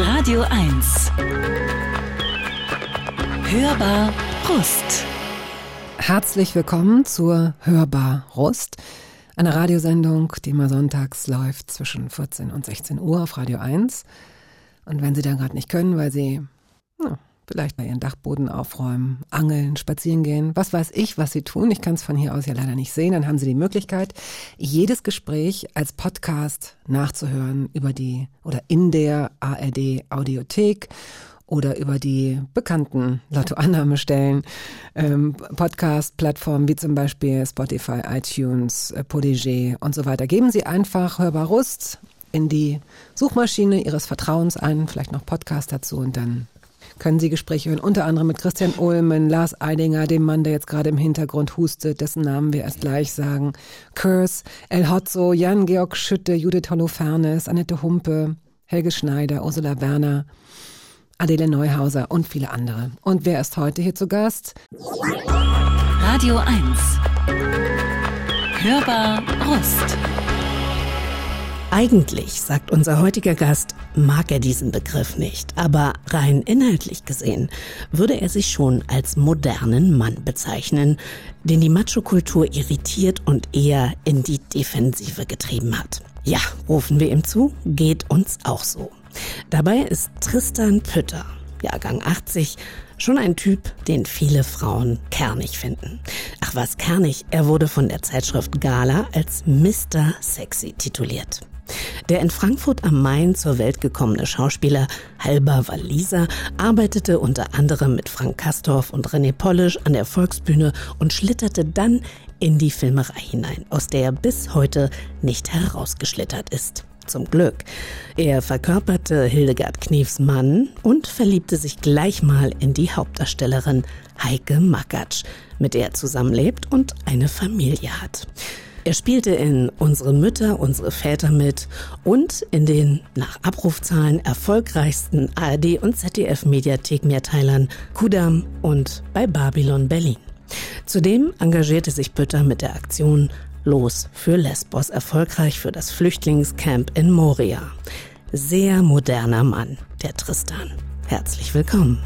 Radio 1. Hörbar Rust. Herzlich willkommen zur Hörbar Rust, einer Radiosendung, die immer sonntags läuft zwischen 14 und 16 Uhr auf Radio 1. Und wenn Sie da gerade nicht können, weil Sie ja, vielleicht bei Ihren Dachboden aufräumen, angeln, spazieren gehen, was weiß ich, was Sie tun, ich kann es von hier aus ja leider nicht sehen, dann haben Sie die Möglichkeit, jedes Gespräch als Podcast nachzuhören über die oder in der ARD Audiothek oder über die bekannten Lottoannahmestellen, ähm, Podcast-Plattformen wie zum Beispiel Spotify, iTunes, äh, Podigé und so weiter. Geben Sie einfach Hörbar Rust in die Suchmaschine Ihres Vertrauens ein, vielleicht noch Podcast dazu und dann können Sie Gespräche hören, unter anderem mit Christian Ullmann, Lars Eidinger, dem Mann, der jetzt gerade im Hintergrund hustet, dessen Namen wir erst gleich sagen, Kurs, El Hotzo, Jan-Georg Schütte, Judith Holofernes, Annette Humpe, Helge Schneider, Ursula Werner, Adele Neuhauser und viele andere. Und wer ist heute hier zu Gast? Radio 1. Hörbar Rust. Eigentlich, sagt unser heutiger Gast, mag er diesen Begriff nicht, aber rein inhaltlich gesehen würde er sich schon als modernen Mann bezeichnen, den die Macho-Kultur irritiert und eher in die Defensive getrieben hat. Ja, rufen wir ihm zu, geht uns auch so. Dabei ist Tristan Pütter, Jahrgang 80, schon ein Typ, den viele Frauen kernig finden. Ach was kernig, er wurde von der Zeitschrift Gala als Mr. Sexy tituliert. Der in Frankfurt am Main zur Welt gekommene Schauspieler Halber Walliser arbeitete unter anderem mit Frank Kastorf und René Polish an der Volksbühne und schlitterte dann in die Filmerei hinein, aus der er bis heute nicht herausgeschlittert ist. Zum Glück. Er verkörperte Hildegard Knefs Mann und verliebte sich gleich mal in die Hauptdarstellerin Heike Makatsch, mit der er zusammenlebt und eine Familie hat. Er spielte in Unsere Mütter, unsere Väter mit und in den nach Abrufzahlen erfolgreichsten ARD und ZDF Mediathek Mehrteilern Kudam und bei Babylon Berlin. Zudem engagierte sich Bütter mit der Aktion Los für Lesbos erfolgreich für das Flüchtlingscamp in Moria. Sehr moderner Mann, der Tristan. Herzlich willkommen.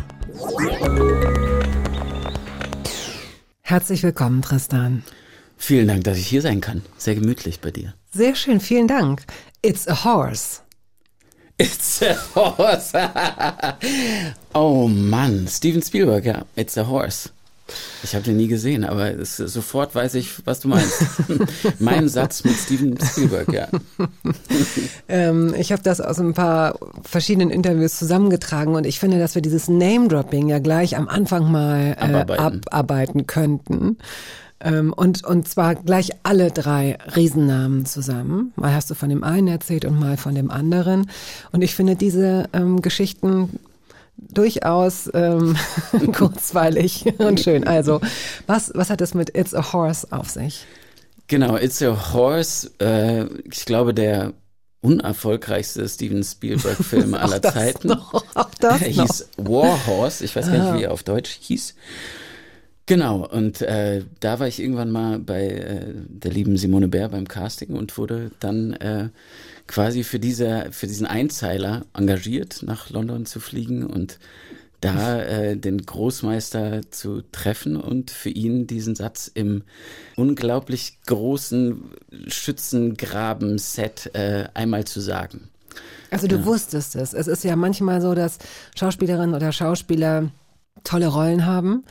Herzlich willkommen, Tristan. Vielen Dank, dass ich hier sein kann. Sehr gemütlich bei dir. Sehr schön, vielen Dank. It's a horse. It's a horse. oh Mann, Steven Spielberg, ja. It's a horse. Ich habe den nie gesehen, aber es, sofort weiß ich, was du meinst. mein Satz mit Steven Spielberg, ja. ähm, ich habe das aus ein paar verschiedenen Interviews zusammengetragen und ich finde, dass wir dieses Name-Dropping ja gleich am Anfang mal äh, abarbeiten. abarbeiten könnten. Ähm, und, und zwar gleich alle drei Riesennamen zusammen. Mal hast du von dem einen erzählt und mal von dem anderen. Und ich finde diese ähm, Geschichten durchaus ähm, kurzweilig und schön. Also, was, was hat es mit It's a Horse auf sich? Genau, It's a Horse, äh, ich glaube, der unerfolgreichste Steven Spielberg-Film aller das Zeiten. Noch, auch das er hieß War Horse, ich weiß gar nicht, wie er auf Deutsch hieß. Genau, und äh, da war ich irgendwann mal bei äh, der lieben Simone Bär beim Casting und wurde dann äh, quasi für, diese, für diesen Einzeiler engagiert, nach London zu fliegen und da äh, den Großmeister zu treffen und für ihn diesen Satz im unglaublich großen Schützengraben-Set äh, einmal zu sagen. Also du ja. wusstest es. Es ist ja manchmal so, dass Schauspielerinnen oder Schauspieler tolle Rollen haben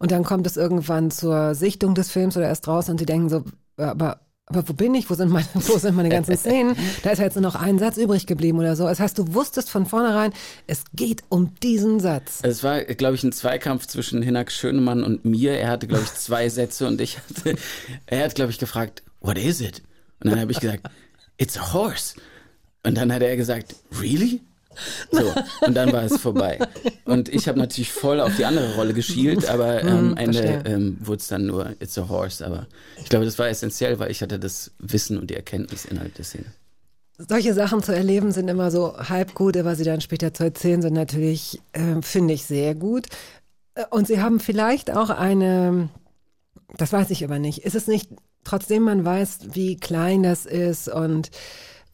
und dann kommt es irgendwann zur Sichtung des Films oder erst raus und sie denken so, aber aber wo bin ich? Wo sind meine, wo sind meine ganzen Szenen? Da ist ja jetzt nur noch ein Satz übrig geblieben oder so. Das heißt, du wusstest von vornherein, es geht um diesen Satz. Es war, glaube ich, ein Zweikampf zwischen Hinak Schönemann und mir. Er hatte, glaube ich, zwei Sätze und ich hatte, er hat, glaube ich, gefragt, what is it? Und dann habe ich gesagt, it's a horse. Und dann hat er gesagt, really? So, und dann war es vorbei. Und ich habe natürlich voll auf die andere Rolle geschielt, aber hm, am ähm, Ende ähm, wurde es dann nur It's a Horse. Aber ich glaube, das war essentiell, weil ich hatte das Wissen und die Erkenntnis innerhalb der Szene. Solche Sachen zu erleben sind immer so halb gut, aber sie dann später zu erzählen sind natürlich, äh, finde ich, sehr gut. Äh, und sie haben vielleicht auch eine, das weiß ich aber nicht, ist es nicht, trotzdem man weiß, wie klein das ist und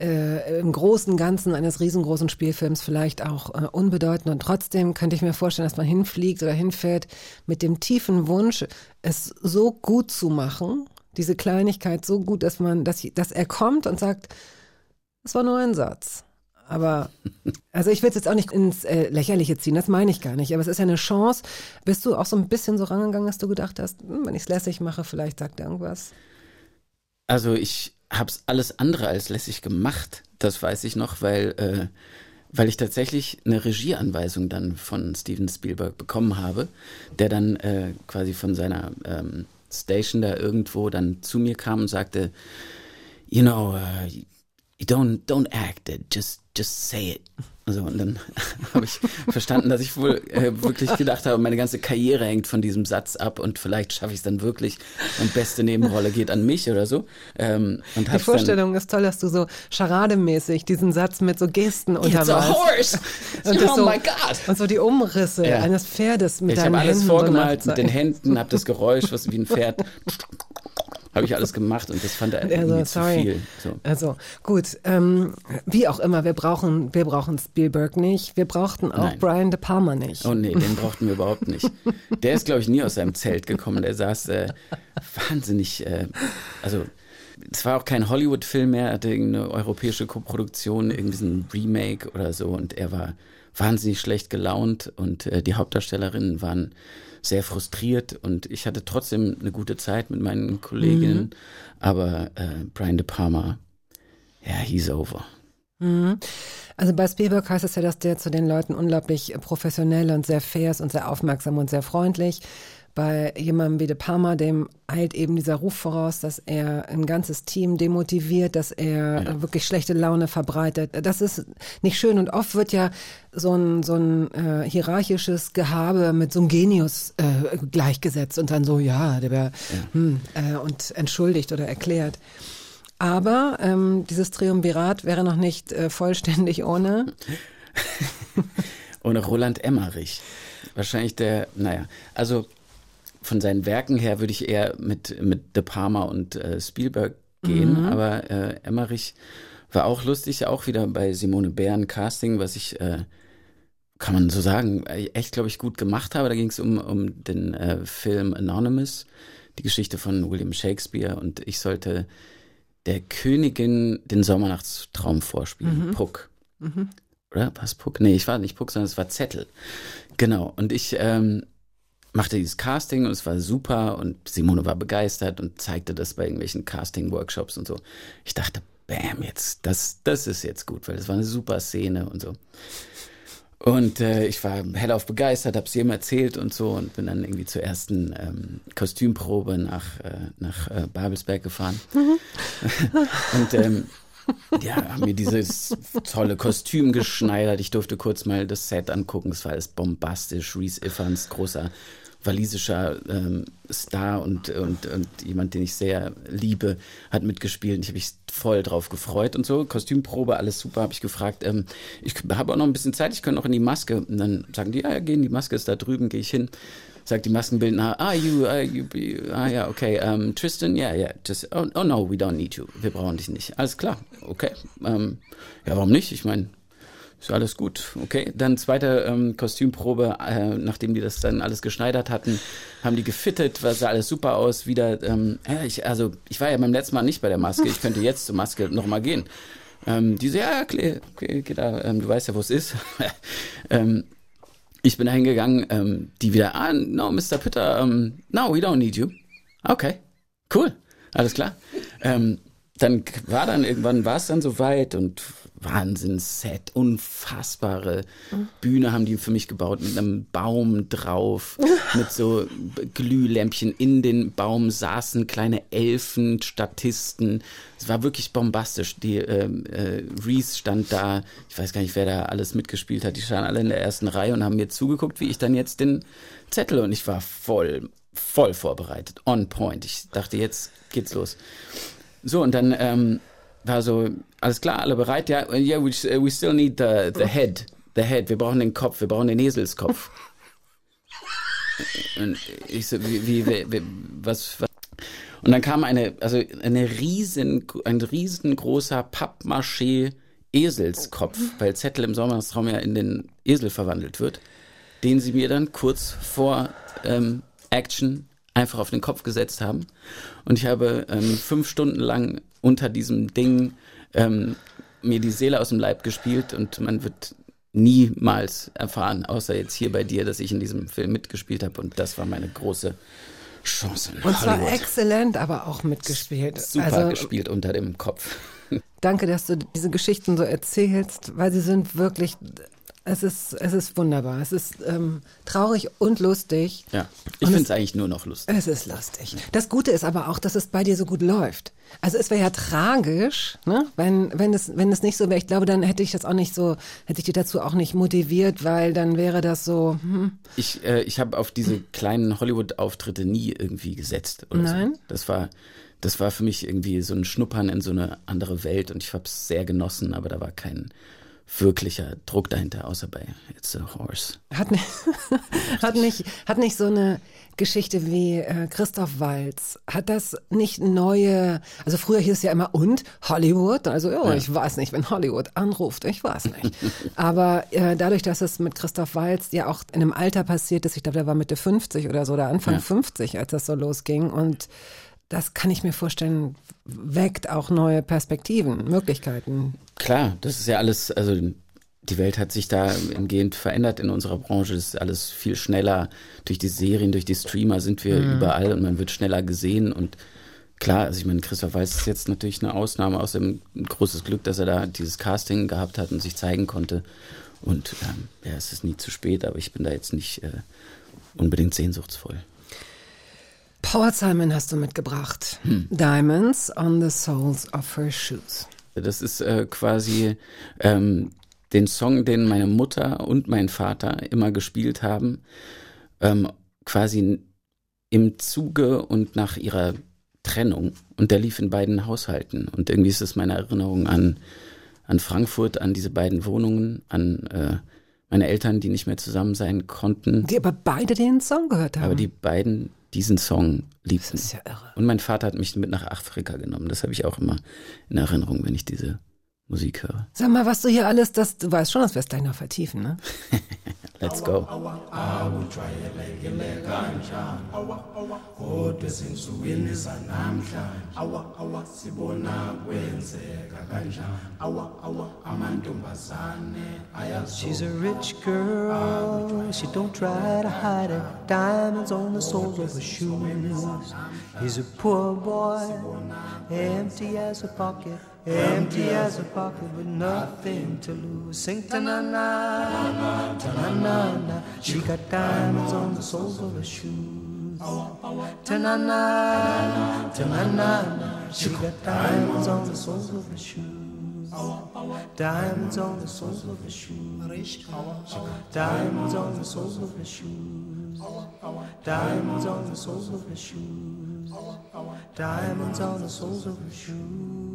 äh, im großen Ganzen eines riesengroßen Spielfilms vielleicht auch äh, unbedeutend. Und trotzdem könnte ich mir vorstellen, dass man hinfliegt oder hinfährt mit dem tiefen Wunsch, es so gut zu machen, diese Kleinigkeit so gut, dass man, dass, dass er kommt und sagt, es war nur ein Satz. Aber, also ich will es jetzt auch nicht ins äh, Lächerliche ziehen, das meine ich gar nicht. Aber es ist ja eine Chance. Bist du auch so ein bisschen so rangegangen, dass du gedacht hast, hm, wenn ich es lässig mache, vielleicht sagt er irgendwas? Also ich habe es alles andere als lässig gemacht. Das weiß ich noch, weil, äh, weil ich tatsächlich eine Regieanweisung dann von Steven Spielberg bekommen habe, der dann äh, quasi von seiner ähm, Station da irgendwo dann zu mir kam und sagte, you know, uh, don't don't act it, just just say it. Also und dann habe ich verstanden, dass ich wohl äh, wirklich gedacht habe, meine ganze Karriere hängt von diesem Satz ab und vielleicht schaffe ich es dann wirklich und beste Nebenrolle geht an mich oder so. Ähm, und Die Vorstellung ist toll, dass du so charademäßig diesen Satz mit so Gesten untermalst. It's a horse! Und oh so, my God! Und so die Umrisse ja. eines Pferdes mit ich deinen Händen. Ich habe alles vorgemalt so mit den Händen, habe das Geräusch, was wie ein Pferd habe ich alles gemacht und das fand er irgendwie also, zu viel. So. Also gut, ähm, wie auch immer, wir brauchen, wir brauchen Spielberg nicht, wir brauchten auch Nein. Brian De Palma nicht. Oh nee, den brauchten wir überhaupt nicht. Der ist, glaube ich, nie aus seinem Zelt gekommen. Der saß äh, wahnsinnig, äh, also es war auch kein Hollywood-Film mehr, er hatte irgendeine europäische Koproduktion, irgendwie so ein Remake oder so und er war wahnsinnig schlecht gelaunt und äh, die Hauptdarstellerinnen waren sehr frustriert und ich hatte trotzdem eine gute Zeit mit meinen Kolleginnen, mhm. aber äh, Brian De Palma, ja, yeah, he's over. Mhm. Also bei Spielberg heißt es ja, dass der zu den Leuten unglaublich professionell und sehr fair ist und sehr aufmerksam und sehr freundlich bei jemandem wie De Palma, dem eilt eben dieser Ruf voraus, dass er ein ganzes Team demotiviert, dass er ja. wirklich schlechte Laune verbreitet. Das ist nicht schön und oft wird ja so ein, so ein äh, hierarchisches Gehabe mit so einem Genius äh, gleichgesetzt und dann so, ja, der wäre, ja. hm, äh, und entschuldigt oder erklärt. Aber ähm, dieses Triumvirat wäre noch nicht äh, vollständig ohne. ohne Roland Emmerich. Wahrscheinlich der, naja, also von seinen Werken her würde ich eher mit, mit De Palma und äh, Spielberg gehen, mhm. aber äh, Emmerich war auch lustig, auch wieder bei Simone Bären Casting, was ich, äh, kann man so sagen, echt, glaube ich, gut gemacht habe. Da ging es um, um den äh, Film Anonymous, die Geschichte von William Shakespeare und ich sollte der Königin den Sommernachtstraum vorspielen, mhm. Puck. Mhm. Oder was Puck? Nee, ich war nicht Puck, sondern es war Zettel. Genau. Und ich ähm, machte dieses Casting und es war super und Simone war begeistert und zeigte das bei irgendwelchen Casting-Workshops und so. Ich dachte, bam, jetzt, das, das ist jetzt gut, weil das war eine super Szene und so. Und äh, ich war hellauf begeistert, hab's jedem erzählt und so und bin dann irgendwie zur ersten ähm, Kostümprobe nach, äh, nach äh, Babelsberg gefahren. Mhm. und ähm, ja, haben mir dieses tolle Kostüm geschneidert. Ich durfte kurz mal das Set angucken. Es war alles bombastisch. Reese Iffans, großer walisischer ähm, Star und, und, und jemand, den ich sehr liebe, hat mitgespielt. Ich habe mich voll drauf gefreut und so. Kostümprobe, alles super. Habe ich gefragt, ähm, ich habe auch noch ein bisschen Zeit, ich könnte noch in die Maske. Und dann sagen die, ja, ja, gehen, die Maske ist da drüben, gehe ich hin. Sagt die Maskenbildner, ah, you, uh, you, ah, ja, okay, um, ähm, Tristan, ja, yeah, ja, yeah, oh, oh no, we don't need you. Wir brauchen dich nicht. Alles klar, okay. Ähm, ja, warum nicht? Ich meine, ist alles gut, okay. Dann zweite ähm, Kostümprobe, äh, nachdem die das dann alles geschneidert hatten, haben die gefittet, sah alles super aus. Wieder, ähm, ja, ich, also ich war ja beim letzten Mal nicht bei der Maske, ich könnte jetzt zur Maske nochmal gehen. Ähm, die so, ja, okay, okay, okay da, ähm, du weißt ja, wo es ist. ähm, ich bin da hingegangen, ähm, die wieder, ah, no, Mr. Pitter, um, ähm, no, we don't need you. Okay, cool, alles klar. Ähm, dann war dann irgendwann war es dann soweit und Wahnsinnsset, unfassbare mhm. Bühne haben die für mich gebaut mit einem Baum drauf, mit so Glühlämpchen in den Baum saßen kleine Elfen, Statisten. Es war wirklich bombastisch. Die äh, äh, Reese stand da, ich weiß gar nicht, wer da alles mitgespielt hat. Die standen alle in der ersten Reihe und haben mir zugeguckt, wie ich dann jetzt den Zettel und ich war voll, voll vorbereitet, on point. Ich dachte, jetzt geht's los. So, und dann ähm, war so, alles klar, alle bereit? Ja, yeah, we, we still need the, the head. The head. Wir brauchen den Kopf, wir brauchen den Eselskopf. Und ich so, wie, wie, wie was, was? Und dann kam eine, also eine riesen, ein riesengroßer Pappmaché Eselskopf, weil Zettel im Sommerstraum ja in den Esel verwandelt wird, den sie mir dann kurz vor ähm, Action einfach auf den Kopf gesetzt haben. Und ich habe ähm, fünf Stunden lang unter diesem Ding ähm, mir die Seele aus dem Leib gespielt und man wird niemals erfahren, außer jetzt hier bei dir, dass ich in diesem Film mitgespielt habe und das war meine große Chance. In Und zwar exzellent, aber auch mitgespielt. Super also, gespielt unter dem Kopf. Danke, dass du diese Geschichten so erzählst, weil sie sind wirklich, es ist, es ist wunderbar. Es ist ähm, traurig und lustig. Ja, ich finde es eigentlich nur noch lustig. Es ist lustig. Das Gute ist aber auch, dass es bei dir so gut läuft. Also es wäre ja tragisch, ne? wenn, wenn, es, wenn es nicht so wäre. Ich glaube, dann hätte ich das auch nicht so, hätte ich dich dazu auch nicht motiviert, weil dann wäre das so, hm, Ich, äh, ich habe auf diese kleinen Hollywood-Auftritte nie irgendwie gesetzt. Nein? So. Das war, das war für mich irgendwie so ein Schnuppern in so eine andere Welt und ich habe es sehr genossen, aber da war kein wirklicher Druck dahinter, außer bei It's a Horse. Hat nicht, hat nicht, hat nicht so eine Geschichte wie äh, Christoph Walz. Hat das nicht neue, also früher hieß es ja immer und Hollywood, also ja, ich weiß nicht, wenn Hollywood anruft, ich weiß nicht. Aber äh, dadurch, dass es mit Christoph Walz ja auch in einem Alter passiert ist, ich glaube, der war Mitte 50 oder so, oder Anfang Ja. 50, als das so losging und das kann ich mir vorstellen, weckt auch neue Perspektiven, Möglichkeiten. Klar, das ist ja alles, also die Welt hat sich da entgehend verändert in unserer Branche. Es ist alles viel schneller. Durch die Serien, durch die Streamer sind wir überall und man wird schneller gesehen. Und klar, also ich meine, Christoph Weiß ist jetzt natürlich eine Ausnahme, außerdem ein großes Glück, dass er da dieses Casting gehabt hat und sich zeigen konnte. Und ähm, ja, es ist nie zu spät, aber ich bin da jetzt nicht äh, unbedingt sehnsuchtsvoll. Paul Simon hast du mitgebracht. Diamonds on the soles of her shoes. Das ist äh, quasi ähm, den Song, den meine Mutter und mein Vater immer gespielt haben, ähm, quasi im Zuge und nach ihrer Trennung. Und der lief in beiden Haushalten. Und irgendwie ist es meine Erinnerung an, an Frankfurt, an diese beiden Wohnungen, an äh, meine Eltern, die nicht mehr zusammen sein konnten, Die aber beide den Song gehört haben. aber die beiden diesen Song liebten. das ist ja irre. Und mein Vater hat mich mit nach Afrika genommen. Das habe ich auch immer in Erinnerung, wenn ich diese Musik höre. Sag mal, was du hier alles, das, du weißt schon, dass wir es gleich noch vertiefen, ne? Let's go. She's a rich girl, she don't try to hide it. Diamonds on the soles of her shoes. He's a poor boy, empty as a pocket, empty as a pocket with nothing to lose. Sing ta na na, ta na na na. She got diamonds on the soles of her shoes. Ta na na, ta na na na. She got diamonds on the soles of her shoes. Diamonds on the soles of her shoes. Diamonds on the soles of her shoes. Diamonds on the soles of her shoes. Diamonds on the soles of her shoes.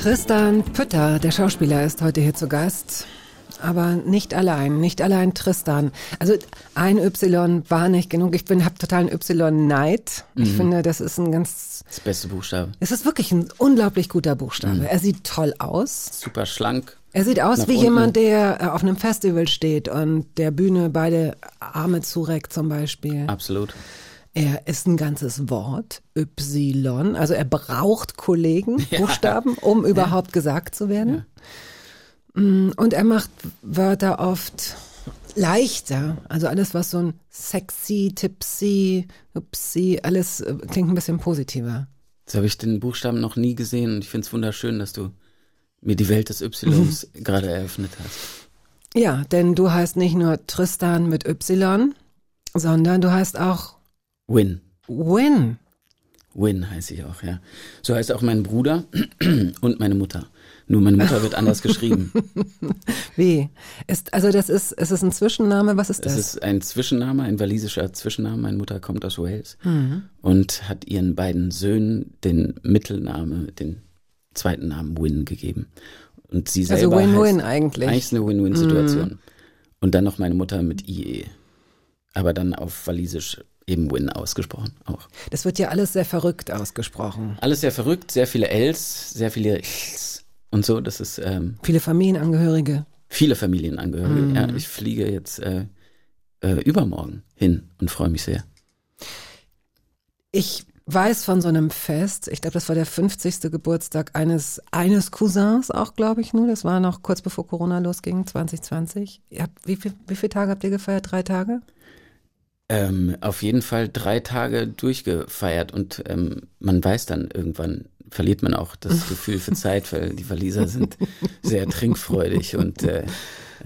Tristan Pütter, der Schauspieler, ist heute hier zu Gast. Aber nicht allein, nicht allein Tristan. Also ein Y war nicht genug. Ich bin, hab totalen Y-Neid. Ich finde, das ist ein ganz, Das beste Buchstabe. es ist wirklich ein unglaublich guter Buchstabe. Er sieht toll aus. Super schlank. Er sieht aus wie unten. jemand, der äh, auf einem Festival steht und der Bühne beide Arme zureckt zum Beispiel. Absolut. Er ist ein ganzes Wort, Y. Also er braucht Kollegen, Buchstaben, um überhaupt gesagt zu werden. Mm, Und er macht Wörter oft leichter. Also alles, was so ein sexy, tipsy, upsy, alles äh, klingt ein bisschen positiver. Jetzt habe ich den Buchstaben noch nie gesehen und ich finde es wunderschön, dass du mir die Welt des Ys gerade eröffnet hast. Ja, denn du heißt nicht nur Tristan mit Y, sondern du heißt auch Win. Win. Win heiße ich auch, ja. So heißt auch mein Bruder und meine Mutter. Nur meine Mutter wird anders geschrieben. Wie? Ist, also das ist, ist es ein Zwischenname? Was ist Es das? ist ein Zwischenname, ein walisischer Zwischenname. Meine Mutter kommt aus Wales Mhm. und hat ihren beiden Söhnen den Mittelname, den zweiten Namen Win gegeben. Und sie also selber Win-Win heißt, eigentlich. Eigentlich ist eine Win-Win-Situation. Und dann noch meine Mutter mit IE. Aber dann auf Walisisch eben Win ausgesprochen auch. Das wird ja alles sehr verrückt ausgesprochen. Alles sehr verrückt, sehr viele Ls, sehr viele Ls und so. Das ist ähm, Viele Familienangehörige. viele Familienangehörige. Ja, ich fliege jetzt äh, äh, übermorgen hin und freue mich sehr. Ich weiß von so einem Fest, ich glaube, das war der 50. Geburtstag eines, eines Cousins auch, glaube ich nur. Das war noch kurz bevor Corona losging, 2020. Ihr habt, wie, viel, wie viele Tage habt ihr gefeiert? Drei Tage? Ähm, auf jeden Fall drei Tage durchgefeiert und ähm, man weiß dann irgendwann, verliert man auch das Gefühl für Zeit, weil die Waliser sind sehr trinkfreudig und äh,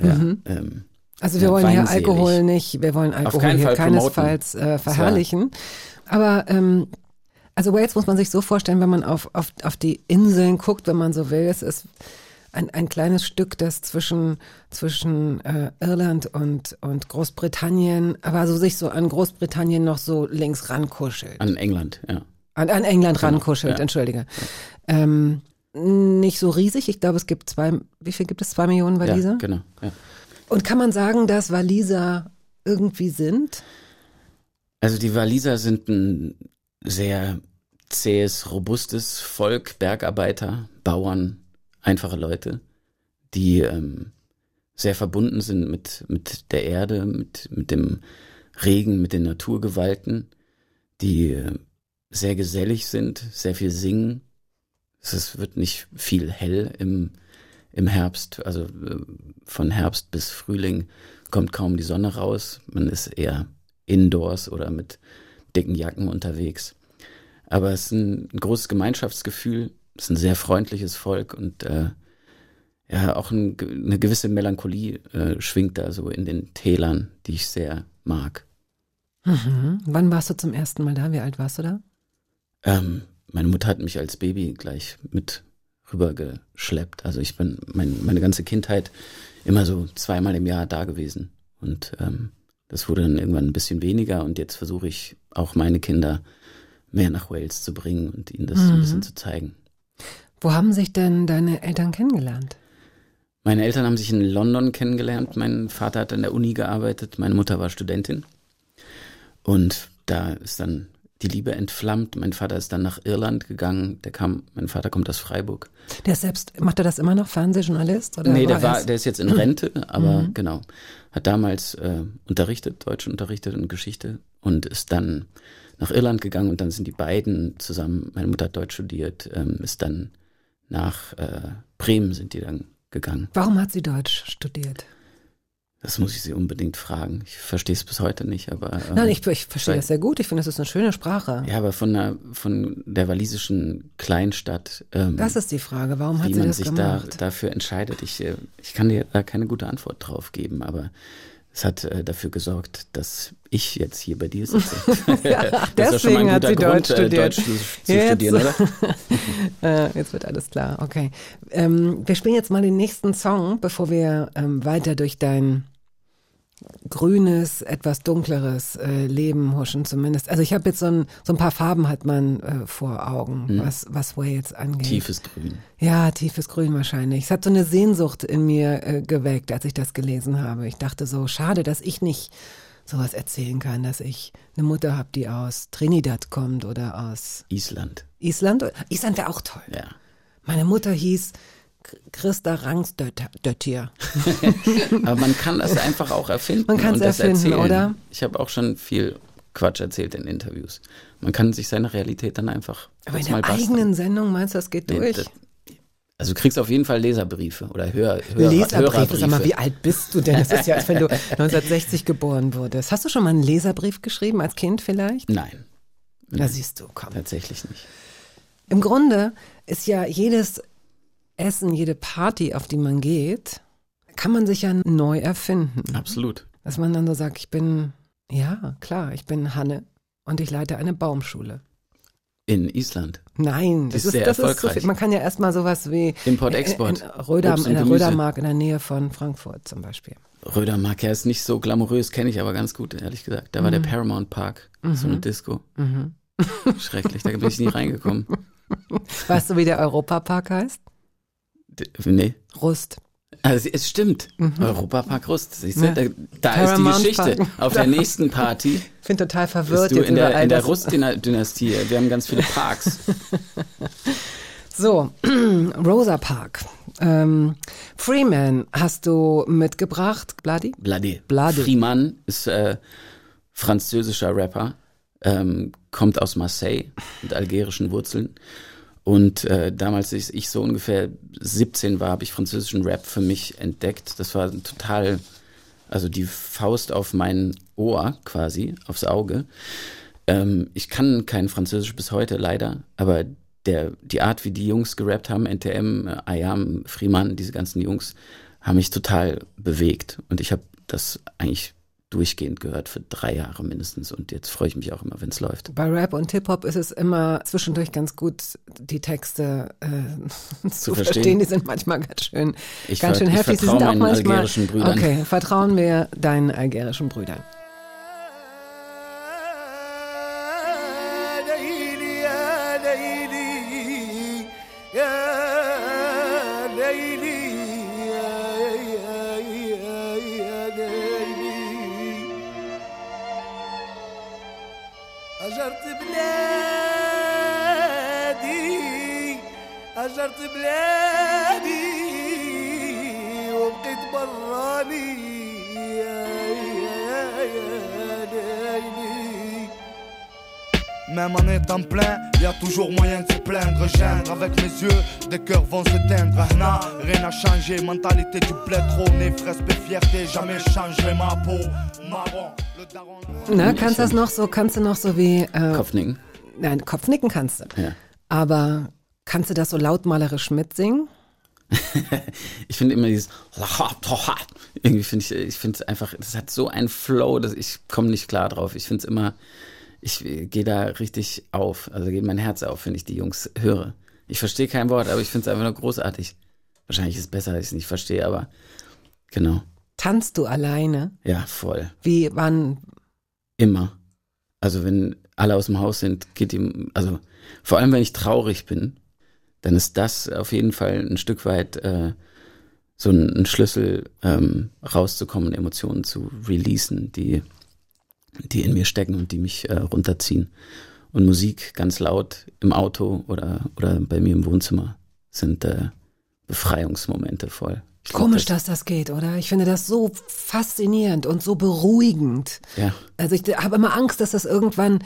ja, ähm, Also wir Ja, wollen hier. Alkohol nicht, wir wollen Alkohol hier Fall keinesfalls äh, verherrlichen. Aber ähm, also Wales muss man sich so vorstellen, wenn man auf, auf, auf die Inseln guckt, wenn man so will, es ist ein, ein kleines Stück, das zwischen, zwischen äh, Irland und, und Großbritannien, aber so sich so an Großbritannien noch so links rankuschelt. an England, ja. An, an England Genau, rankuschelt, ja. entschuldige. Ähm, nicht so riesig, ich glaube, es gibt zwei, wie viel gibt es? Zwei Millionen Waliser? Ja, genau. Ja. Und kann man sagen, dass Waliser irgendwie sind? Also die Waliser sind ein sehr zähes, robustes Volk, Bergarbeiter, Bauern, einfache Leute, die ähm, sehr verbunden sind mit, mit der Erde, mit, mit dem Regen, mit den Naturgewalten, die äh, sehr gesellig sind, sehr viel singen. Es wird nicht viel hell im, im Herbst, also äh, von Herbst bis Frühling kommt kaum die Sonne raus. Man ist eher indoors oder mit dicken Jacken unterwegs. Aber es ist ein, ein großes Gemeinschaftsgefühl, ist ein sehr freundliches Volk und äh, ja, auch ein, eine gewisse Melancholie äh, schwingt da so in den Tälern, die ich sehr mag. Mhm. Wann warst du zum ersten Mal da? Wie alt warst du da? Ähm, meine Mutter hat mich als Baby gleich mit rübergeschleppt. Also ich bin mein, meine ganze Kindheit immer so zweimal im Jahr da gewesen. Und ähm, das wurde dann irgendwann ein bisschen weniger und jetzt versuche ich auch meine Kinder mehr nach Wales zu bringen und ihnen das ein bisschen zu zeigen. Wo haben sich denn deine Eltern kennengelernt? Meine Eltern haben sich in London kennengelernt. Mein Vater hat an der Uni gearbeitet, meine Mutter war Studentin. Und da ist dann die Liebe entflammt. Mein Vater ist dann nach Irland gegangen. Der kam, mein Vater kommt aus Freiburg. Der ist selbst, macht er das immer noch, Fernsehjournalist? Oder nee, der war, der ist jetzt in Rente, aber genau. Hat damals äh, unterrichtet, Deutsch unterrichtet und Geschichte und ist dann nach Irland gegangen und dann sind die beiden zusammen, meine Mutter hat Deutsch studiert, ähm, ist dann nach äh, Bremen sind die dann gegangen. Warum hat sie Deutsch studiert? Das muss ich sie unbedingt fragen. Ich verstehe es bis heute nicht, aber. äh, Nein, ich, ich verstehe das sehr gut. Ich finde, das ist eine schöne Sprache. Ja, aber von der, von der walisischen Kleinstadt, ähm, Das ist die Frage. Warum hat wie sie man das sich da, gemacht? dafür entscheidet. Ich, äh, ich kann dir da keine gute Antwort drauf geben, aber es hat äh, dafür gesorgt, dass ich jetzt hier bei dir sitze. Ja, das ist schon mal deswegen ein hat guter sie Grund, Deutsch äh, studiert. Deutsch zu, zu Jetzt. studieren, oder? Äh, jetzt wird alles klar. Okay. Ähm, wir spielen jetzt mal den nächsten Song, bevor wir ähm, weiter durch dein grünes, etwas dunkleres äh, Leben huschen zumindest. Also ich habe jetzt so ein, so ein paar Farben hat man äh, vor Augen, was, was Wales angeht. Tiefes Grün. Ja, tiefes Grün wahrscheinlich. Es hat so eine Sehnsucht in mir äh, geweckt, als ich das gelesen habe. Ich dachte so, schade, dass ich nicht sowas erzählen kann, dass ich eine Mutter habe, die aus Trinidad kommt oder aus Island. Island. Island wäre auch toll. Ja. Meine Mutter hieß Christa Rangsdöttir. Aber man kann das einfach auch erfinden. Man und das erfinden, erzählen. oder? Ich habe auch schon viel Quatsch erzählt in Interviews. Man kann sich seine Realität dann einfach Aber in mal der basteln. eigenen Sendung meinst du, das geht Nee, durch? das- Also du kriegst auf jeden Fall Leserbriefe oder Hör, Hör, Leserbriefe, sag mal, wie Hörerbriefe. alt bist du denn? Das ist ja, als wenn du 1960 geboren wurdest. Hast du schon mal einen Leserbrief geschrieben, als Kind vielleicht? Nein, Da siehst du, komm. tatsächlich nicht. Im Grunde ist ja jedes Essen, jede Party, auf die man geht, kann man sich ja neu erfinden. Absolut. Dass man dann so sagt, ich bin, ja, klar, ich bin Hanne und ich leite eine Baumschule. In Island. Nein, das Ist ist, sehr das ist so erfolgreich. viel. Man kann ja erstmal sowas wie Import-Export. in, in, Röder, in der. Rödermark in der Nähe von Frankfurt zum Beispiel. Rödermark, ja, ist nicht so glamourös, kenne ich aber ganz gut, ehrlich gesagt. Da war der Paramount Park, so eine Disco. Schrecklich, da bin ich nie reingekommen. Weißt du, wie der Europapark heißt? Nee. Rust. Also es stimmt. Europapark Rust, siehst du? Ja. Da, da ist die Geschichte. Park. Auf der nächsten Party Ich bin total bist verwirrt du jetzt in der, in der. Rust-Dynastie. Wir haben ganz viele Parks. So, Rosa Park. Ähm, Freeman hast du mitgebracht, Bloody? Blade. Blade. Friemann ist äh, französischer Rapper, ähm, kommt aus Marseille mit algerischen Wurzeln. Und äh, damals, als ich so ungefähr 17 war, habe ich französischen Rap für mich entdeckt. Das war total, also die Faust auf mein Ohr quasi, aufs Auge. Ähm, ich kann kein Französisch bis heute, leider, aber der, die Art, wie die Jungs gerappt haben, NTM, Ayam, Friemann, diese ganzen Jungs, haben mich total bewegt. Und ich habe das eigentlich durchgehend gehört für drei Jahre mindestens. Und jetzt freue ich mich auch immer, wenn es läuft. Bei Rap und Hip-Hop ist es immer zwischendurch ganz gut, die Texte äh, zu, verstehen. verstehen. Die sind manchmal ganz schön, Ich ganz schön ich heftig. Sie vertraue sind auch meinen manchmal. algerischen Brüdern. Okay, vertrauen wir deinen algerischen Brüdern. أجرت بلادي وبقيت براني يا يا يا ليلي Même en étant plein, y a toujours moyen de se plaindre. Geindre avec mes yeux, des cœurs vont s'éteindre. Hna, rien n'a changé, mentalité du bled trop. Né, respect, fierté, jamais changerai ma peau. Marron, le daron. Na, kannst das noch so, kannst du noch so wie, äh, Kopfnicken. nein, Kopfnicken kannst du. Ja. Aber kannst du das so lautmalerisch mitsingen? Ich finde immer dieses irgendwie finde ich, ich finde es einfach, das hat so einen Flow, dass ich komme nicht klar drauf. Ich finde es immer, ich gehe da richtig auf, also geht mein Herz auf, wenn ich die Jungs höre. Ich verstehe kein Wort, aber ich finde es einfach nur großartig. Wahrscheinlich ist es besser, dass ich es nicht verstehe, aber genau. Tanzt du alleine? Ja, voll. Wie, wann? Immer. Also wenn alle aus dem Haus sind, geht ihm, also vor allem wenn ich traurig bin, dann ist das auf jeden Fall ein Stück weit äh, so ein, ein Schlüssel, ähm, rauszukommen, Emotionen zu releasen, die, die in mir stecken und die mich äh, runterziehen. Und Musik ganz laut im Auto oder, oder bei mir im Wohnzimmer sind äh, Befreiungsmomente voll. Ich Komisch, das- dass das geht, oder? Ich finde das so faszinierend und so beruhigend. Ja. Also ich habe immer Angst, dass das irgendwann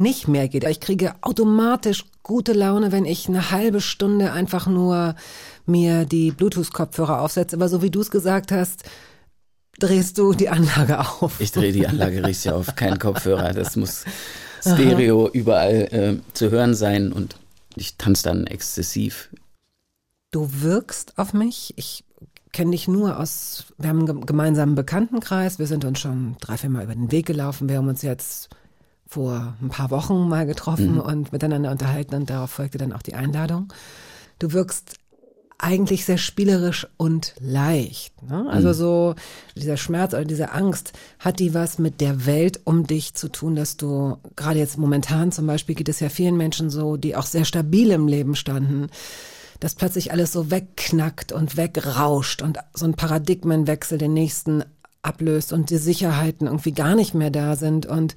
nicht mehr geht. Ich kriege automatisch gute Laune, wenn ich eine halbe Stunde einfach nur mir die Bluetooth-Kopfhörer aufsetze. Aber so wie du es gesagt hast, drehst du die Anlage auf. Ich drehe die Anlage richtig auf, kein Kopfhörer. Das muss Stereo überall äh, zu hören sein und ich tanze dann exzessiv. Du wirkst auf mich. Ich kenne dich nur aus, wir haben einen gem- gemeinsamen Bekanntenkreis. Wir sind uns schon drei, vier Mal über den Weg gelaufen. Wir haben uns jetzt vor ein paar Wochen mal getroffen und miteinander unterhalten und darauf folgte dann auch die Einladung. Du wirkst eigentlich sehr spielerisch und leicht. Ne? Also so dieser Schmerz oder diese Angst, hat die was mit der Welt um dich zu tun, dass du gerade jetzt momentan zum Beispiel geht es ja vielen Menschen so, die auch sehr stabil im Leben standen, dass plötzlich alles so wegknackt und wegrauscht und so ein Paradigmenwechsel den nächsten ablöst und die Sicherheiten irgendwie gar nicht mehr da sind und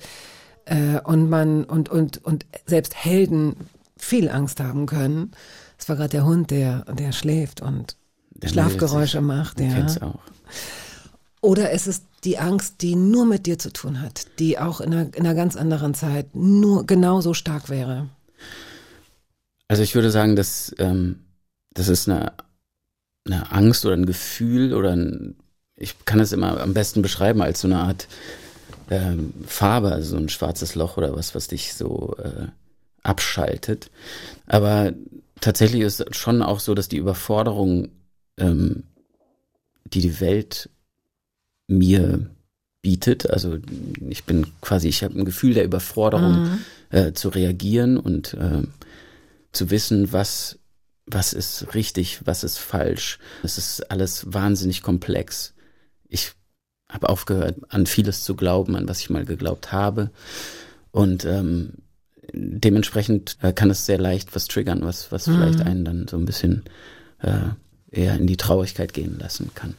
äh, und man und und und selbst Helden viel Angst haben können. Es war gerade der Hund, der der schläft und Der Schlafgeräusche macht, sich. Du ja. auch. Oder es ist die Angst, die nur mit dir zu tun hat, die auch in einer, in einer ganz anderen Zeit nur genauso stark wäre. Also ich würde sagen, dass ähm, das ist eine, eine Angst oder ein Gefühl oder ein, ich kann es immer am besten beschreiben als so eine Art ähm, Farbe, also so ein schwarzes Loch oder was, was dich so äh, abschaltet. Aber tatsächlich ist es schon auch so, dass die Überforderung, ähm, die die Welt mir bietet. Also ich bin quasi, ich habe ein Gefühl der Überforderung Mhm. äh, zu reagieren und äh, zu wissen, was was ist richtig, was ist falsch. Es ist alles wahnsinnig komplex. Ich habe aufgehört, an vieles zu glauben, an was ich mal geglaubt habe. Und ähm, dementsprechend äh, kann es sehr leicht was triggern, was, was Mhm. vielleicht einen dann so ein bisschen äh, eher in die Traurigkeit gehen lassen kann.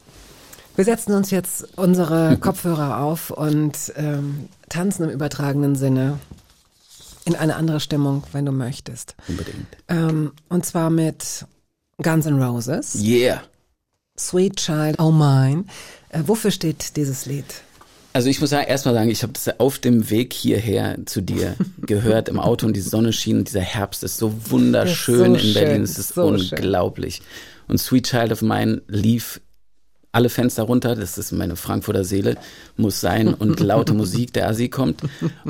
Wir setzen uns jetzt unsere Kopfhörer auf und ähm, tanzen im übertragenen Sinne in eine andere Stimmung, wenn du möchtest. Unbedingt. Ähm, und zwar mit Guns N' Roses, Yeah. Sweet Child Oh Mine. Äh, wofür steht dieses Lied? Also ich muss sagen, erstmal sagen, ich habe das auf dem Weg hierher zu dir gehört im Auto und die Sonne schien und dieser Herbst ist so wunderschön Ist so in Berlin. schön, Es ist so schön. unglaublich. Und Sweet Child of Mine lief alle Fenster runter, das ist meine Frankfurter Seele, muss sein und laute Musik, der Asi kommt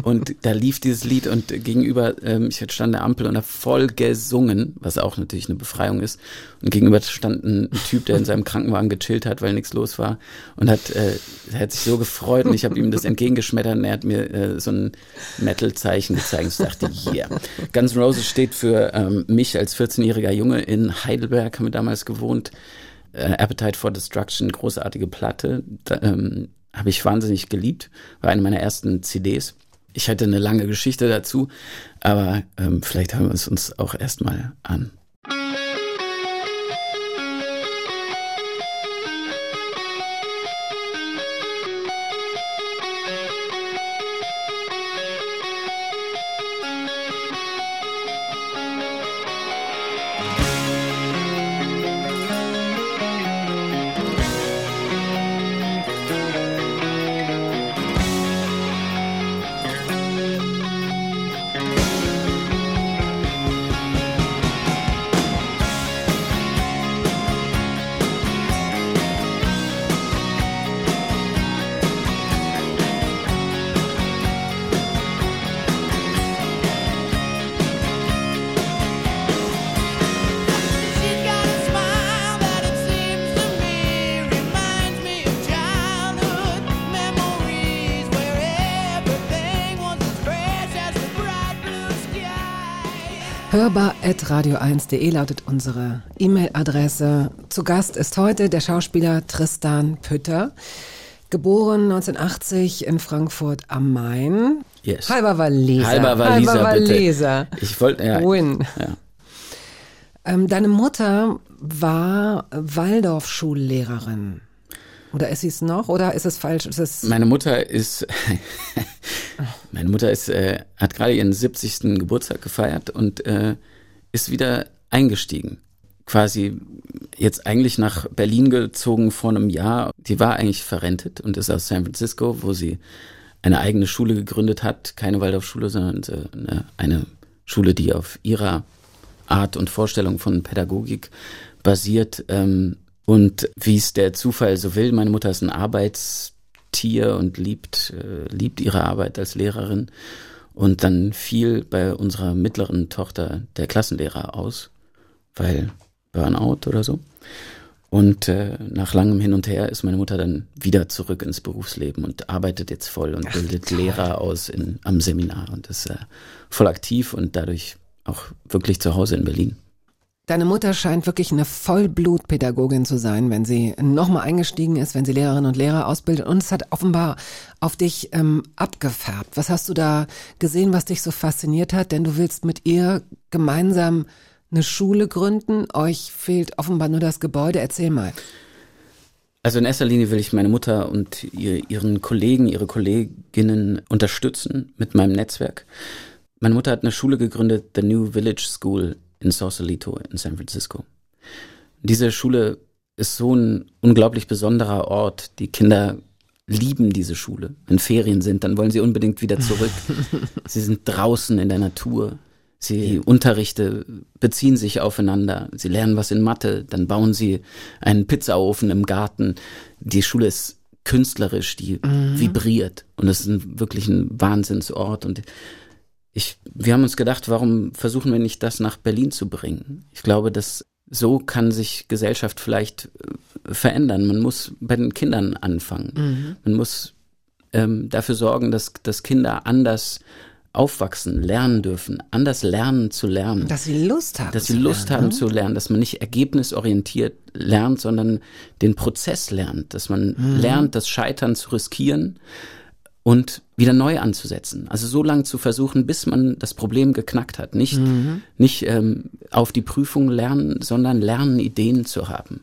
und da lief dieses Lied und gegenüber, ähm, ich stand an der Ampel und habe voll gesungen, was auch natürlich eine Befreiung ist und gegenüber stand ein Typ, der in seinem Krankenwagen gechillt hat, weil nichts los war und hat, äh, er hat sich so gefreut und ich habe ihm das entgegengeschmettert und er hat mir äh, so ein Metal-Zeichen gezeigt. Ich dachte, yeah. Guns N' Roses steht für ähm, mich als 14-jähriger Junge in Heidelberg, haben wir damals gewohnt. Äh, Appetite for Destruction, großartige Platte, ähm, habe ich wahnsinnig geliebt, war eine meiner ersten CDs. Ich hatte eine lange Geschichte dazu, aber ähm, vielleicht hören wir es uns auch erstmal an. Hörbar.radio1.de lautet unsere E-Mail-Adresse. Zu Gast ist heute der Schauspieler Tristan Pütter, geboren 1980 in Frankfurt am Main. Yes. Halber Waliser. Halber Waliser, Halber Waliser. bitte. Ich wollte, ja, Win. ja. Ähm, deine Mutter war Waldorfschullehrerin. Oder ist sie es noch? Oder ist es falsch? Ist es Meine Mutter ist, meine Mutter ist, äh, hat gerade ihren 70. Geburtstag gefeiert und äh, ist wieder eingestiegen. Quasi jetzt eigentlich nach Berlin gezogen vor einem Jahr. Die war eigentlich verrentet und ist aus San Francisco, wo sie eine eigene Schule gegründet hat. Keine Waldorfschule, sondern äh, eine, Schule, die auf ihrer Art und Vorstellung von Pädagogik basiert. Ähm, und wie es der Zufall so will, meine Mutter ist ein Arbeitstier und liebt, äh, liebt ihre Arbeit als Lehrerin. Und dann fiel bei unserer mittleren Tochter der Klassenlehrer aus, weil Burnout oder so. Und äh, nach langem Hin und Her ist meine Mutter dann wieder zurück ins Berufsleben und arbeitet jetzt voll und bildet Lehrer aus in, am Seminar und ist äh, voll aktiv und dadurch auch wirklich zu Hause in Berlin. Deine Mutter scheint wirklich eine Vollblutpädagogin zu sein, wenn sie nochmal eingestiegen ist, wenn sie Lehrerinnen und Lehrer ausbildet. Und es hat offenbar auf dich ähm, abgefärbt. Was hast du da gesehen, was dich so fasziniert hat? Denn du willst mit ihr gemeinsam eine Schule gründen. Euch fehlt offenbar nur das Gebäude. Erzähl mal. Also in erster Linie will ich meine Mutter und ihr, ihren Kollegen, ihre Kolleginnen unterstützen mit meinem Netzwerk. Meine Mutter hat eine Schule gegründet, The New Village School in Sausalito in San Francisco. Diese Schule ist so ein unglaublich besonderer Ort. Die Kinder lieben diese Schule. Wenn Ferien sind, dann wollen sie unbedingt wieder zurück. sie sind draußen in der Natur. Sie die Unterrichte beziehen sich aufeinander. Sie lernen was in Mathe, dann bauen sie einen Pizzaofen im Garten. Die Schule ist künstlerisch, die vibriert und es ist ein, wirklich ein Wahnsinnsort und ich, wir haben uns gedacht, warum versuchen wir nicht das nach Berlin zu bringen? Ich glaube, dass so kann sich Gesellschaft vielleicht äh, verändern. Man muss bei den Kindern anfangen. Man muss ähm, dafür sorgen, dass, dass Kinder anders aufwachsen, lernen dürfen, anders lernen zu lernen. Dass sie Lust haben. dass sie Lust lernen, haben ne? zu lernen, dass man nicht ergebnisorientiert lernt, sondern den Prozess lernt, dass man Mhm. lernt, das Scheitern zu riskieren und wieder neu anzusetzen. Also so lange zu versuchen, bis man das Problem geknackt hat. Nicht, Mhm. nicht ähm, auf die Prüfung lernen, sondern lernen, Ideen zu haben.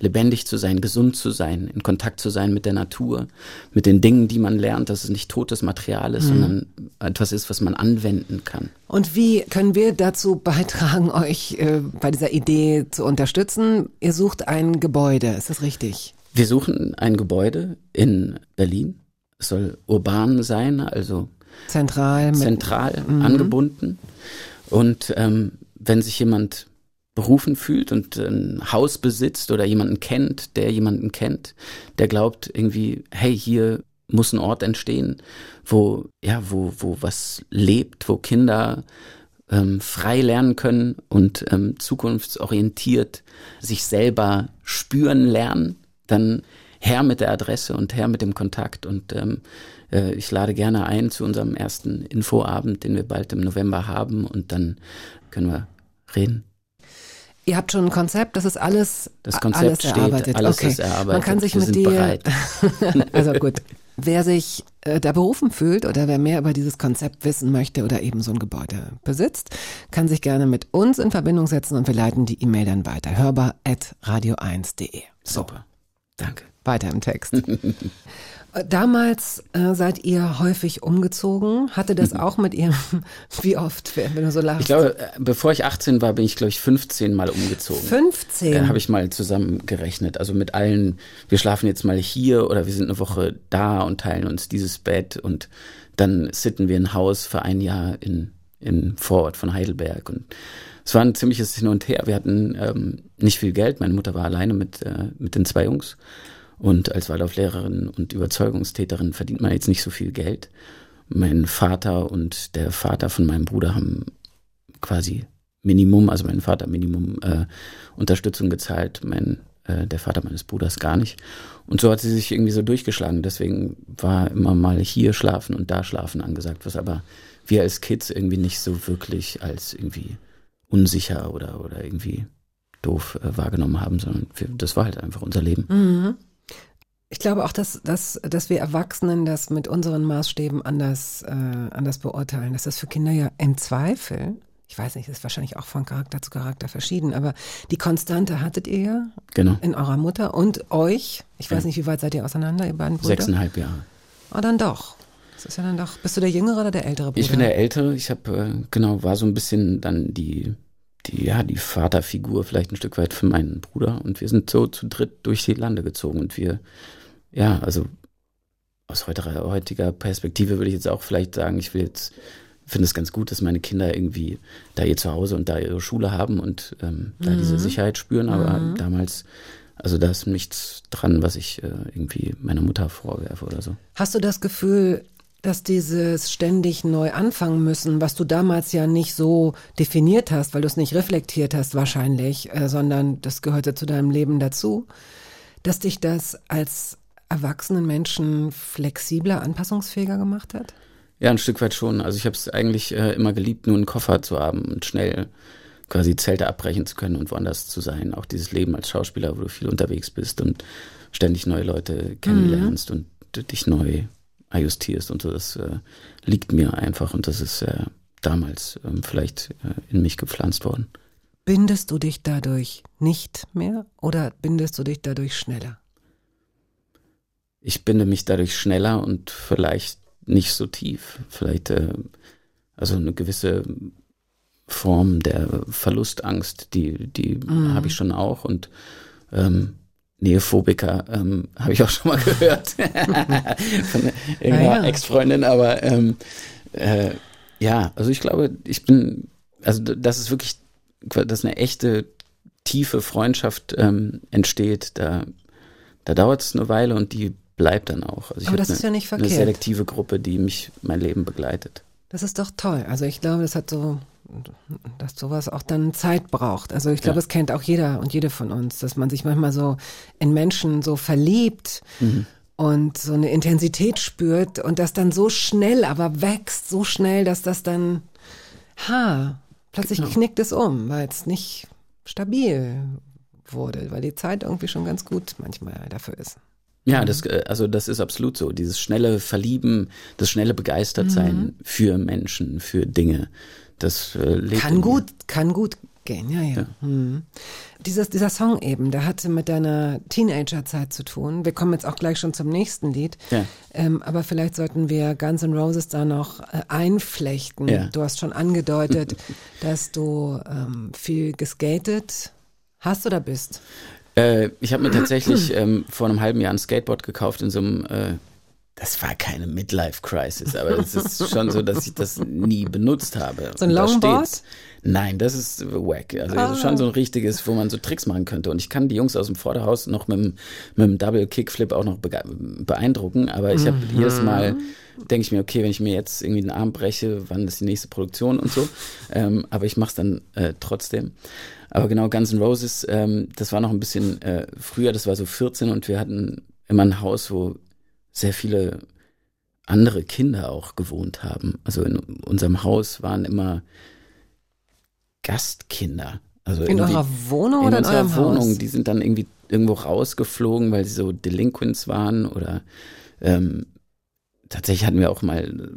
Lebendig zu sein, gesund zu sein, in Kontakt zu sein mit der Natur, mit den Dingen, die man lernt, dass es nicht totes Material Mhm. ist, sondern etwas ist, was man anwenden kann. Und wie können wir dazu beitragen, euch äh, bei dieser Idee zu unterstützen? Ihr sucht ein Gebäude, ist das richtig? Wir suchen ein Gebäude in Berlin. Es soll urban sein, also Zentral zentral angebunden. Und ähm, wenn sich jemand berufen fühlt und ein Haus besitzt oder jemanden kennt, der jemanden kennt, der glaubt irgendwie, hey, hier muss ein Ort entstehen, wo, ja, wo, wo was lebt, wo Kinder ähm, frei lernen können und ähm, zukunftsorientiert sich selber spüren lernen, dann her mit der Adresse und her mit dem Kontakt. Und ähm, äh, ich lade gerne ein zu unserem ersten Infoabend, den wir bald im November haben und dann können wir reden. Ihr habt schon ein Konzept, das ist alles, Das Konzept alles steht, erarbeitet. alles okay. ist erarbeitet. Man kann sich Wir mit dir, also gut. Wer sich äh, da berufen fühlt oder wer mehr über dieses Konzept wissen möchte oder eben so ein Gebäude besitzt, kann sich gerne mit uns in Verbindung setzen und wir leiten die E-Mail dann weiter. Hörbar at radio1.de. So, Super. Danke. Weiter im Text. Damals äh, seid ihr häufig umgezogen. Hatte das auch mit ihrem, wie oft, wenn du so lachst? Ich glaube, äh, bevor ich 18 war, bin ich, glaube ich, 15 Mal umgezogen. 15. Äh, Habe ich mal zusammengerechnet. Also mit allen, wir schlafen jetzt mal hier oder wir sind eine Woche da und teilen uns dieses Bett und dann sitten wir ein Haus für ein Jahr in, im Vorort von Heidelberg. Und es war ein ziemliches Hin und Her. Wir hatten ähm, nicht viel Geld. Meine Mutter war alleine mit, äh, mit den zwei Jungs. Und als Waldorflehrerin und Überzeugungstäterin verdient man jetzt nicht so viel Geld. Mein Vater und der Vater von meinem Bruder haben quasi Minimum, also mein Vater Minimum äh, Unterstützung gezahlt, mein äh, der Vater meines Bruders gar nicht. Und so hat sie sich irgendwie so durchgeschlagen. Deswegen war immer mal hier schlafen und da schlafen angesagt, was aber wir als Kids irgendwie nicht so wirklich als irgendwie unsicher oder oder irgendwie doof äh, wahrgenommen haben, sondern wir, das war halt einfach unser Leben. Mhm. Ich glaube auch, dass, dass, dass wir Erwachsenen das mit unseren Maßstäben anders, äh, anders beurteilen. Dass das für Kinder ja im Zweifel, ich weiß nicht, das ist wahrscheinlich auch von Charakter zu Charakter verschieden, aber die Konstante hattet ihr ja Genau. in eurer Mutter und euch. Ich weiß nicht, wie weit seid ihr auseinander, ihr beiden Brüder? Sechseinhalb Jahre. Oh, dann doch. Das ist ja dann doch. Bist du der Jüngere oder der ältere Bruder? Ich bin der Ältere. Ich habe äh, genau war so ein bisschen dann die die ja die Vaterfigur vielleicht ein Stück weit für meinen Bruder und wir sind so zu dritt durch die Lande gezogen und wir ja also aus heutiger, heutiger Perspektive würde ich jetzt auch vielleicht sagen, ich will jetzt finde es ganz gut, dass meine Kinder irgendwie da ihr Zuhause und da ihre Schule haben und ähm, da diese Sicherheit spüren. Aber damals, also da ist nichts dran, was ich äh, irgendwie meiner Mutter vorwerfe oder so. Hast du das Gefühl, dass dieses ständig neu anfangen müssen, was du damals ja nicht so definiert hast, weil du es nicht reflektiert hast wahrscheinlich, äh, sondern das gehörte zu deinem Leben dazu, dass dich das als erwachsenen Menschen flexibler, anpassungsfähiger gemacht hat? Ja, ein Stück weit schon. Also ich habe es eigentlich äh, immer geliebt, nur einen Koffer zu haben und schnell quasi Zelte abbrechen zu können und woanders zu sein. Auch dieses Leben als Schauspieler, wo du viel unterwegs bist und ständig neue Leute kennenlernst und dich neu ajustierst und so. Das äh, liegt mir einfach und das ist äh, damals ähm, vielleicht äh, in mich gepflanzt worden. Bindest du dich dadurch nicht mehr oder bindest du dich dadurch schneller? Ich binde mich dadurch schneller und vielleicht nicht so tief. Vielleicht äh, also eine gewisse Form der Verlustangst, die, die Mhm. habe ich schon auch und ähm, Neophobiker ähm, habe ich auch schon mal gehört von irgendeiner Ah, ja. Ex-Freundin, aber ähm, äh, ja, also ich glaube, ich bin, also das ist wirklich, dass eine echte tiefe Freundschaft ähm, entsteht, da, da dauert es eine Weile und die bleibt dann auch. Also ich Aber das eine, ist ja nicht eine verkehrt. selektive Gruppe, die mich mein Leben begleitet. Das ist doch toll. Also ich glaube, das hat so, dass sowas auch dann Zeit braucht. Also ich glaube, Ja. das kennt auch jeder und jede von uns, dass man sich manchmal so in Menschen so verliebt und so eine Intensität spürt und das dann so schnell aber wächst, so schnell, dass das dann, ha, plötzlich Genau. knickt es um, weil es nicht stabil wurde, weil die Zeit irgendwie schon ganz gut manchmal dafür ist. Ja, das, äh, also das ist absolut so. Dieses schnelle Verlieben, das schnelle Begeistertsein Mhm. für Menschen, für Dinge. Das äh, Kann mir. gut, kann gut gehen, ja, ja. Hm. Dieses, dieser Song eben, der hatte mit deiner Teenagerzeit zu tun. Wir kommen jetzt auch gleich schon zum nächsten Lied. Ja. Ähm, aber vielleicht sollten wir Guns N' Roses da noch äh, einflechten. Ja. Du hast schon angedeutet, dass du ähm, viel geskatet hast oder bist. Äh, ich habe mir tatsächlich ähm, vor einem halben Jahr ein Skateboard gekauft in so einem, äh, das war keine Midlife-Crisis, aber es ist schon so, dass ich das nie benutzt habe. So ein Longboard? Nein, das ist wack. Also das ist schon so ein richtiges, wo man so Tricks machen könnte. Und ich kann die Jungs aus dem Vorderhaus noch mit dem, mit dem Double Kickflip auch noch beeindrucken. Aber ich habe jedes Mal, denke ich mir, okay, wenn ich mir jetzt irgendwie den Arm breche, wann ist die nächste Produktion und so. Ähm, aber ich mache es dann äh, trotzdem. Aber genau, Guns N' Roses, ähm, das war noch ein bisschen äh, früher, das war so 14 und wir hatten immer ein Haus, wo sehr viele andere Kinder auch gewohnt haben. Also in unserem Haus waren immer Gastkinder. Also In eurer Wohnung in oder in unserer eurem Wohnung. Haus? Die sind dann irgendwie irgendwo rausgeflogen, weil sie so Delinquents waren oder ähm, tatsächlich hatten wir auch mal,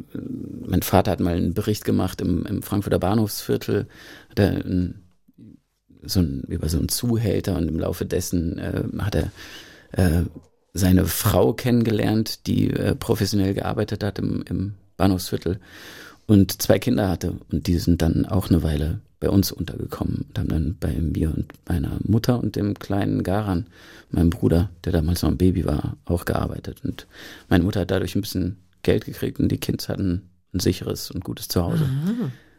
mein Vater hat mal einen Bericht gemacht im, im Frankfurter Bahnhofsviertel, hat er ein, so ein, über so einen Zuhälter und im Laufe dessen äh, hat er äh, seine Frau kennengelernt, die äh, professionell gearbeitet hat im, im Bahnhofsviertel und zwei Kinder hatte. Und die sind dann auch eine Weile bei uns untergekommen und haben dann bei mir und meiner Mutter und dem kleinen Garan, meinem Bruder, der damals noch ein Baby war, auch gearbeitet. Und meine Mutter hat dadurch ein bisschen Geld gekriegt und die Kids hatten ein sicheres und gutes Zuhause.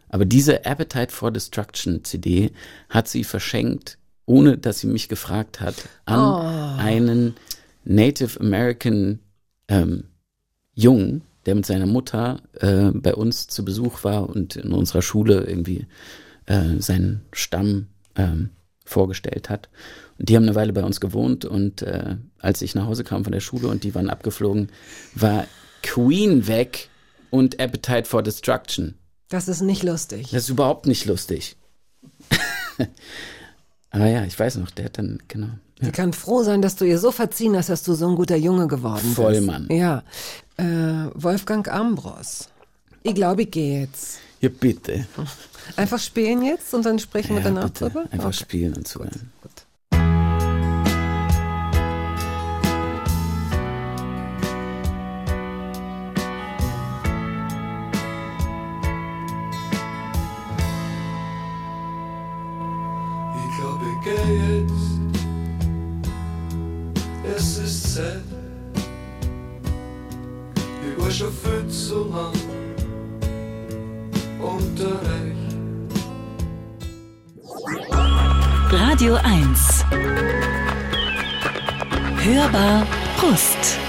Aber diese Appetite for Destruction CD hat sie verschenkt, ohne dass sie mich gefragt hat, an einen Native American ähm, Jungen, der mit seiner Mutter äh, bei uns zu Besuch war und in unserer Schule irgendwie äh, seinen Stamm ähm, vorgestellt hat. Und die haben eine Weile bei uns gewohnt und äh, als ich nach Hause kam von der Schule und die waren abgeflogen, war Queen weg und Appetite for Destruction. Das ist nicht lustig. Das ist überhaupt nicht lustig. Aber ja, ich weiß noch, der hat dann, genau. Sie kann froh sein, dass du ihr so verziehen hast, dass du so ein guter Junge geworden bist. Vollmann. Ja. Äh, Wolfgang Ambros. Ich glaube, ich gehe jetzt. Ja, bitte. Einfach spielen jetzt und dann sprechen wir Ja, danach bitte. drüber? Einfach Okay. spielen und zuhören. Jetzt. Es ist Zeit. Ich war schon viel zu lang unter euch. Radio 1. Hörbar Brust.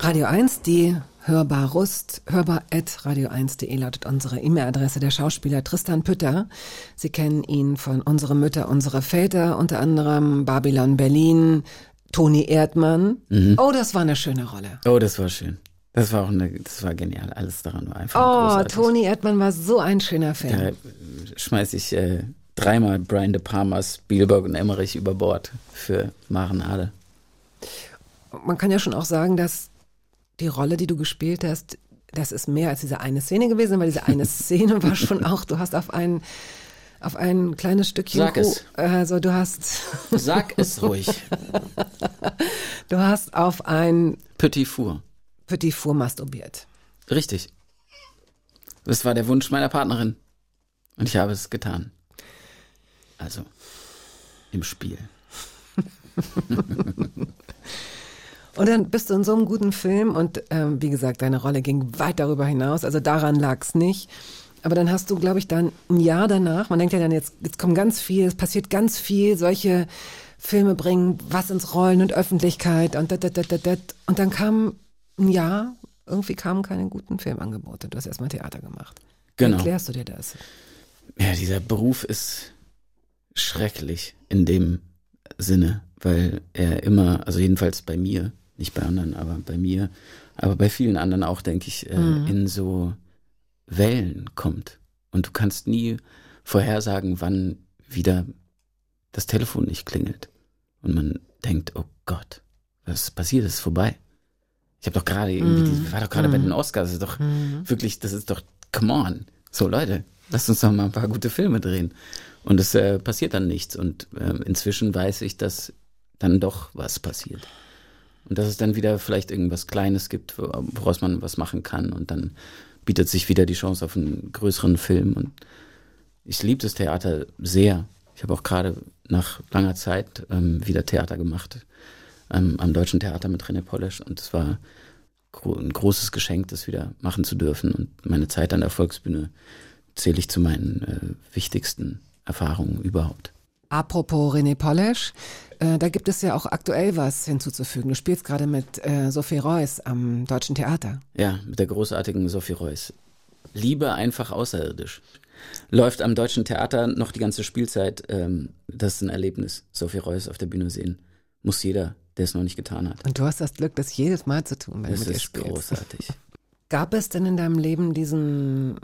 Radio 1, die Hörbar Rust, hörbar at radio1.de lautet unsere E-Mail-Adresse der Schauspieler Tristan Pütter. Sie kennen ihn von Unsere Mütter, unsere Väter, unter anderem Babylon Berlin, Toni Erdmann. Oh, das war eine schöne Rolle. Oh, das war schön. Das war auch eine, das war genial. Alles daran war einfach Oh, großartig. Toni Erdmann war so ein schöner Film. Da schmeiß ich äh, dreimal Brian De Palma, Spielberg und Emmerich über Bord für Maren Ade. Man kann ja schon auch sagen, dass die Rolle, die du gespielt hast, das ist mehr als diese eine Szene gewesen, weil diese eine Szene war schon auch, du hast auf ein, auf ein kleines Stückchen Sag es. also du hast, Sag es ruhig. du hast auf ein Petit Four. Petit Four masturbiert. Richtig. Das war der Wunsch meiner Partnerin. Und ich habe es getan. Also, im Spiel. Und dann bist du in so einem guten Film und ähm, wie gesagt, deine Rolle ging weit darüber hinaus, also daran lag's nicht. Aber dann hast du, glaube ich, dann ein Jahr danach, man denkt ja dann, jetzt, jetzt kommt ganz viel, es passiert ganz viel, solche Filme bringen was ins Rollen und Öffentlichkeit und dat, dat, dat, dat, dat. Und dann kam ein Jahr, irgendwie kamen keine guten Filmangebote. Du hast erstmal Theater gemacht. Wie Genau. erklärst du dir das? Ja, dieser Beruf ist schrecklich in dem Sinne, weil er immer, also jedenfalls bei mir, nicht bei anderen, aber bei mir, aber bei vielen anderen auch, denke ich, äh, in so Wellen kommt. Und du kannst nie vorhersagen, wann wieder das Telefon nicht klingelt. Und man denkt, oh Gott, was passiert, es ist vorbei. Ich habe doch gerade irgendwie, die, war doch gerade bei den Oscars, das ist doch wirklich, das ist doch, come on. So Leute, lasst uns doch mal ein paar gute Filme drehen. Und es äh, passiert dann nichts. Und äh, inzwischen weiß ich, dass dann doch was passiert. Und dass es dann wieder vielleicht irgendwas Kleines gibt, wo- woraus man was machen kann. Und dann bietet sich wieder die Chance auf einen größeren Film. Und ich liebe das Theater sehr. Ich habe auch gerade nach langer Zeit ähm, wieder Theater gemacht. Ähm, am Deutschen Theater mit René Polesch. Und es war gro ein großes Geschenk, das wieder machen zu dürfen. Und meine Zeit an der Volksbühne zähle ich zu meinen äh, wichtigsten Erfahrungen überhaupt. Apropos René Polesch, äh, da gibt es ja auch aktuell was hinzuzufügen. Du spielst gerade mit äh, Sophie Reuss am Deutschen Theater. Ja, mit der großartigen Sophie Reuss. Liebe einfach außerirdisch. Läuft am Deutschen Theater noch die ganze Spielzeit. Ähm, das ist ein Erlebnis. Sophie Reuss auf der Bühne sehen. Muss jeder, der es noch nicht getan hat. Und du hast das Glück, das jedes Mal zu tun, wenn Das du mit ihr ist spielst. großartig. Gab es denn in deinem Leben diesen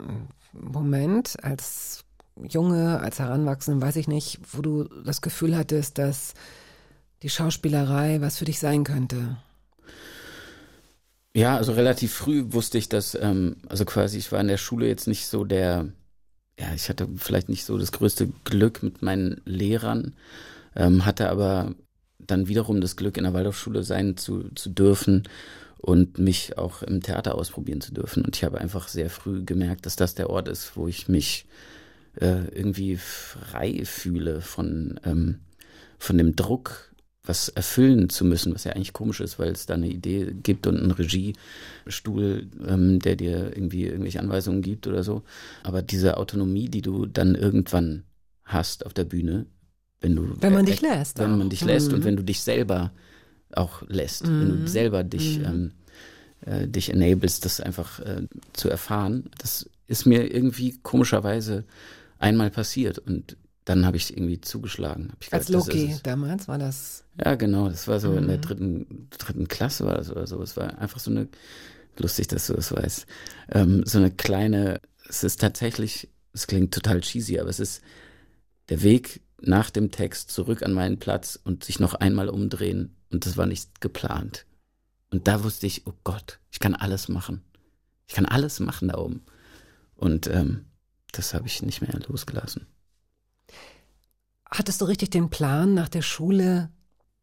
Moment als Junge, als Heranwachsender, weiß ich nicht, wo du das Gefühl hattest, dass die Schauspielerei was für dich sein könnte? Ja, also relativ früh wusste ich, dass, ähm, also quasi, ich war in der Schule jetzt nicht so der, ja, ich hatte vielleicht nicht so das größte Glück mit meinen Lehrern, ähm, hatte aber dann wiederum das Glück, in der Waldorfschule sein zu, zu dürfen und mich auch im Theater ausprobieren zu dürfen. Und ich habe einfach sehr früh gemerkt, dass das der Ort ist, wo ich mich äh, irgendwie frei fühle von, ähm, von dem Druck, was erfüllen zu müssen, was ja eigentlich komisch ist, weil es da eine Idee gibt und einen Regiestuhl, ähm, der dir irgendwie irgendwelche Anweisungen gibt oder so. Aber diese Autonomie, die du dann irgendwann hast auf der Bühne, wenn du Wenn man äh, dich lässt wenn auch. man dich lässt Mhm. und wenn du dich selber auch lässt, wenn du selber dich ähm, äh, dich enablest, das einfach äh, zu erfahren. Das ist mir irgendwie komischerweise einmal passiert und dann habe ich irgendwie zugeschlagen. Ich Als gedacht, Loki damals war das. Ja, genau. Das war so in Mhm. der dritten, dritten Klasse war das oder so. Es war einfach so eine, lustig, dass du das weißt, ähm, so eine kleine, es ist tatsächlich, es klingt total cheesy, aber es ist der Weg nach dem Text zurück an meinen Platz und sich noch einmal umdrehen. Und das war nicht geplant. Und da wusste ich, oh Gott, ich kann alles machen. Ich kann alles machen da oben. Und ähm, das habe ich nicht mehr losgelassen. Hattest du richtig den Plan, nach der Schule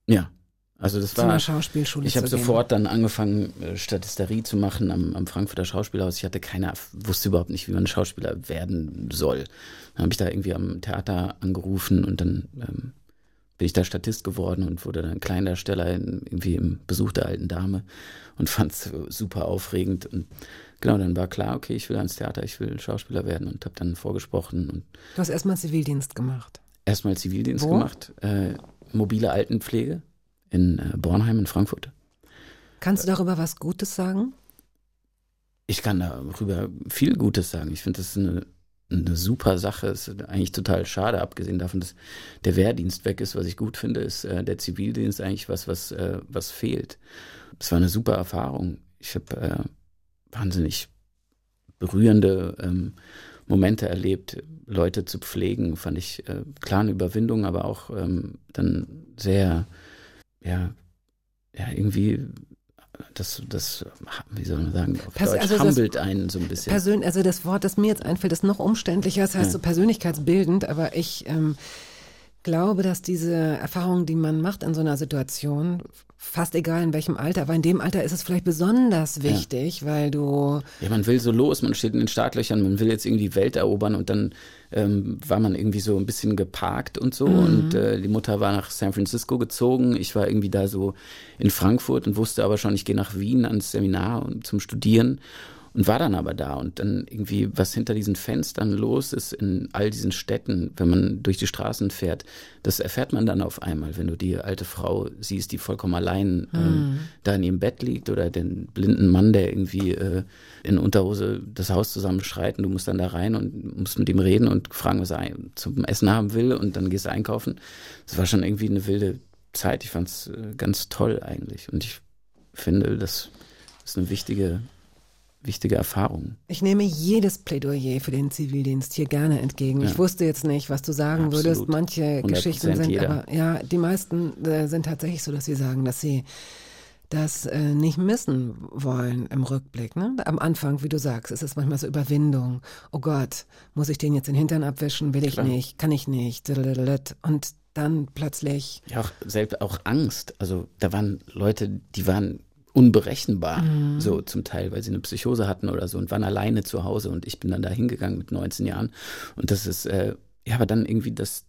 Ja. Also das zu war. einer Schauspielschule Ich habe sofort dann angefangen, äh, Statisterie zu machen am, am Frankfurter Schauspielhaus. Ich hatte keine, wusste überhaupt nicht, wie man Schauspieler werden soll. Dann habe ich da irgendwie am Theater angerufen und dann ähm, bin ich da Statist geworden und wurde dann Kleindarsteller in, irgendwie im Besuch der alten Dame und fand es super aufregend. Und genau, dann war klar, okay, ich will ans Theater, ich will Schauspieler werden und habe dann vorgesprochen und Du hast erstmal Zivildienst gemacht. erstmal Zivildienst Wo? gemacht, äh, mobile Altenpflege in äh, Bornheim in Frankfurt. Kannst du darüber was Gutes sagen? Ich kann darüber viel Gutes sagen. Ich finde, das ist eine, eine super Sache. Es ist eigentlich total schade, abgesehen davon, dass der Wehrdienst weg ist. Was ich gut finde, ist äh, der Zivildienst eigentlich was, was, äh, was fehlt. Es war eine super Erfahrung. Ich habe äh, wahnsinnig berührende ähm, Momente erlebt. Leute zu pflegen, fand ich äh, klar eine Überwindung, aber auch ähm, dann sehr, ja, ja, irgendwie das, das, wie soll man sagen, auf Pers- Deutsch also das- humbelt einen so ein bisschen. Persön also das Wort, das mir jetzt einfällt, ist noch umständlicher, das heißt Ja. so persönlichkeitsbildend, aber ich ähm, glaube, dass diese Erfahrung, die man macht in so einer Situation, fast egal in welchem Alter, aber in dem Alter ist es vielleicht besonders wichtig, weil du Ja, man will so los, man steht in den Startlöchern, man will jetzt irgendwie die Welt erobern und dann ähm, war man irgendwie so ein bisschen geparkt und so und äh, die Mutter war nach San Francisco gezogen, ich war irgendwie da so in Frankfurt und wusste aber schon, ich gehe nach Wien ans Seminar und zum Studieren und war dann aber da und dann irgendwie, was hinter diesen Fenstern los ist in all diesen Städten, wenn man durch die Straßen fährt, das erfährt man dann auf einmal, wenn du die alte Frau siehst, die vollkommen allein ähm, da in ihrem Bett liegt oder den blinden Mann, der irgendwie äh, in Unterhose das Haus zusammenschreit und du musst dann da rein und musst mit ihm reden und fragen, was er zum Essen haben will und dann gehst du einkaufen. Das war schon irgendwie eine wilde Zeit. Ich fand es äh, ganz toll eigentlich und ich finde, das ist eine wichtige, wichtige Erfahrung. Ich nehme jedes Plädoyer für den Zivildienst hier gerne entgegen. Ja. Ich wusste jetzt nicht, was du sagen Absolut. würdest. Manche 100% Geschichten sind jeder. aber, ja, die meisten äh, sind tatsächlich so, dass sie sagen, dass sie das äh, nicht missen wollen im Rückblick. Ne? Am Anfang, wie du sagst, ist es manchmal so Überwindung. Oh Gott, muss ich den jetzt den Hintern abwischen? Will ich Klar. nicht, kann ich nicht. Und dann plötzlich, Ja, auch selbst auch Angst. Also da waren Leute, die waren unberechenbar, so zum Teil, weil sie eine Psychose hatten oder so und waren alleine zu Hause und ich bin dann da hingegangen mit 19 Jahren und das ist, äh, ja, aber dann irgendwie das,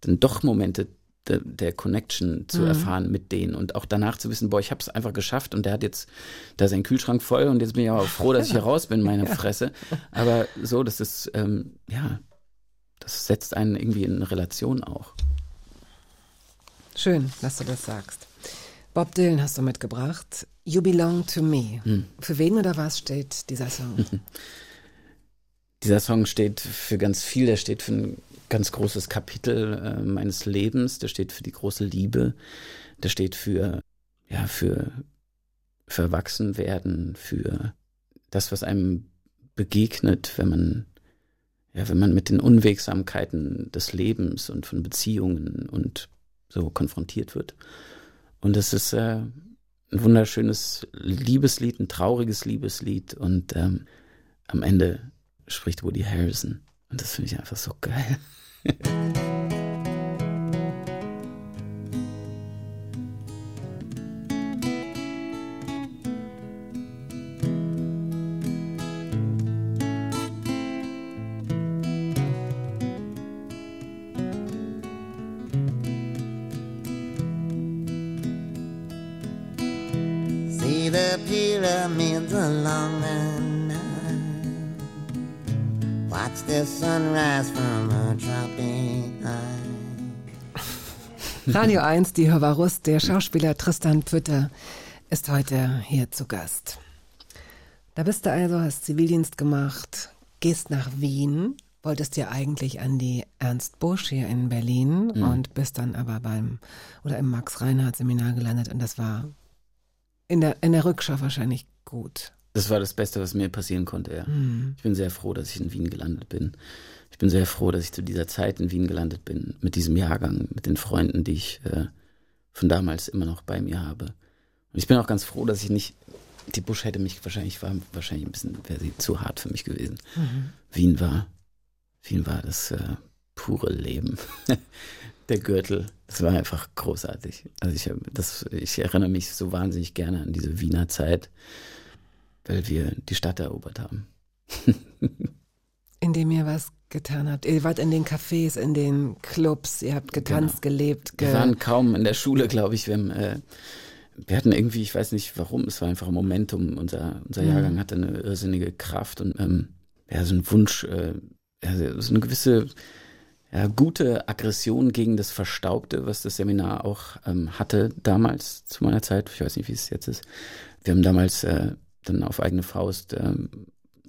dann doch Momente der, der Connection zu erfahren mit denen und auch danach zu wissen, boah, ich habe es einfach geschafft und der hat jetzt da seinen Kühlschrank voll und jetzt bin ich aber froh, dass ich hier raus bin, meine Fresse. Aber so, das ist, ähm, ja, das setzt einen irgendwie in eine Relation auch. schön, dass du das sagst. Bob Dylan hast du mitgebracht. You belong to me. Für wen oder was steht dieser Song? Dieser Song steht für ganz viel, der steht für ein ganz großes Kapitel äh, meines Lebens, der steht für die große Liebe, der steht für, ja, für, für Erwachsenwerden, für das, was einem begegnet, wenn man, ja, wenn man mit den Unwegsamkeiten des Lebens und von Beziehungen und so konfrontiert wird. Und es ist äh, ein wunderschönes Liebeslied, ein trauriges Liebeslied und ähm, am Ende spricht Woody Harrison. Und das finde ich einfach so geil. Radio 1, die Hörbarus, der Schauspieler Tristan Pütter ist heute hier zu Gast. Da bist du also, hast Zivildienst gemacht, gehst nach Wien, wolltest ja eigentlich an die Ernst Busch hier in Berlin und bist dann aber beim oder im Max Reinhardt Seminar gelandet und das war in der, in der Rückschau wahrscheinlich gut. Das war das Beste, was mir passieren konnte, ja. Ich bin sehr froh, dass ich in Wien gelandet bin. Ich bin sehr froh, dass ich zu dieser Zeit in Wien gelandet bin, mit diesem Jahrgang, mit den Freunden, die ich äh, von damals immer noch bei mir habe. Und ich bin auch ganz froh, dass ich nicht, die Busch hätte mich wahrscheinlich, war wahrscheinlich ein bisschen, wäre sie zu hart für mich gewesen. Wien war, Wien war das äh, pure Leben. Der Gürtel, das war einfach großartig. Also ich, das, ich erinnere mich so wahnsinnig gerne an diese Wiener Zeit, weil wir die Stadt erobert haben. Indem ihr was getan habt. Ihr wart in den Cafés, in den Clubs, ihr habt getanzt, gelebt. Ge Wir waren kaum in der Schule, glaube ich. Wir, haben, äh, wir hatten irgendwie, ich weiß nicht warum, es war einfach ein Momentum. Unser, unser Jahrgang hatte eine irrsinnige Kraft und ähm, ja, so ein Wunsch, äh, ja, so eine gewisse ja, gute Aggression gegen das Verstaubte, was das Seminar auch ähm, hatte damals zu meiner Zeit. Ich weiß nicht, wie es jetzt ist. Wir haben damals äh, dann auf eigene Faust ähm,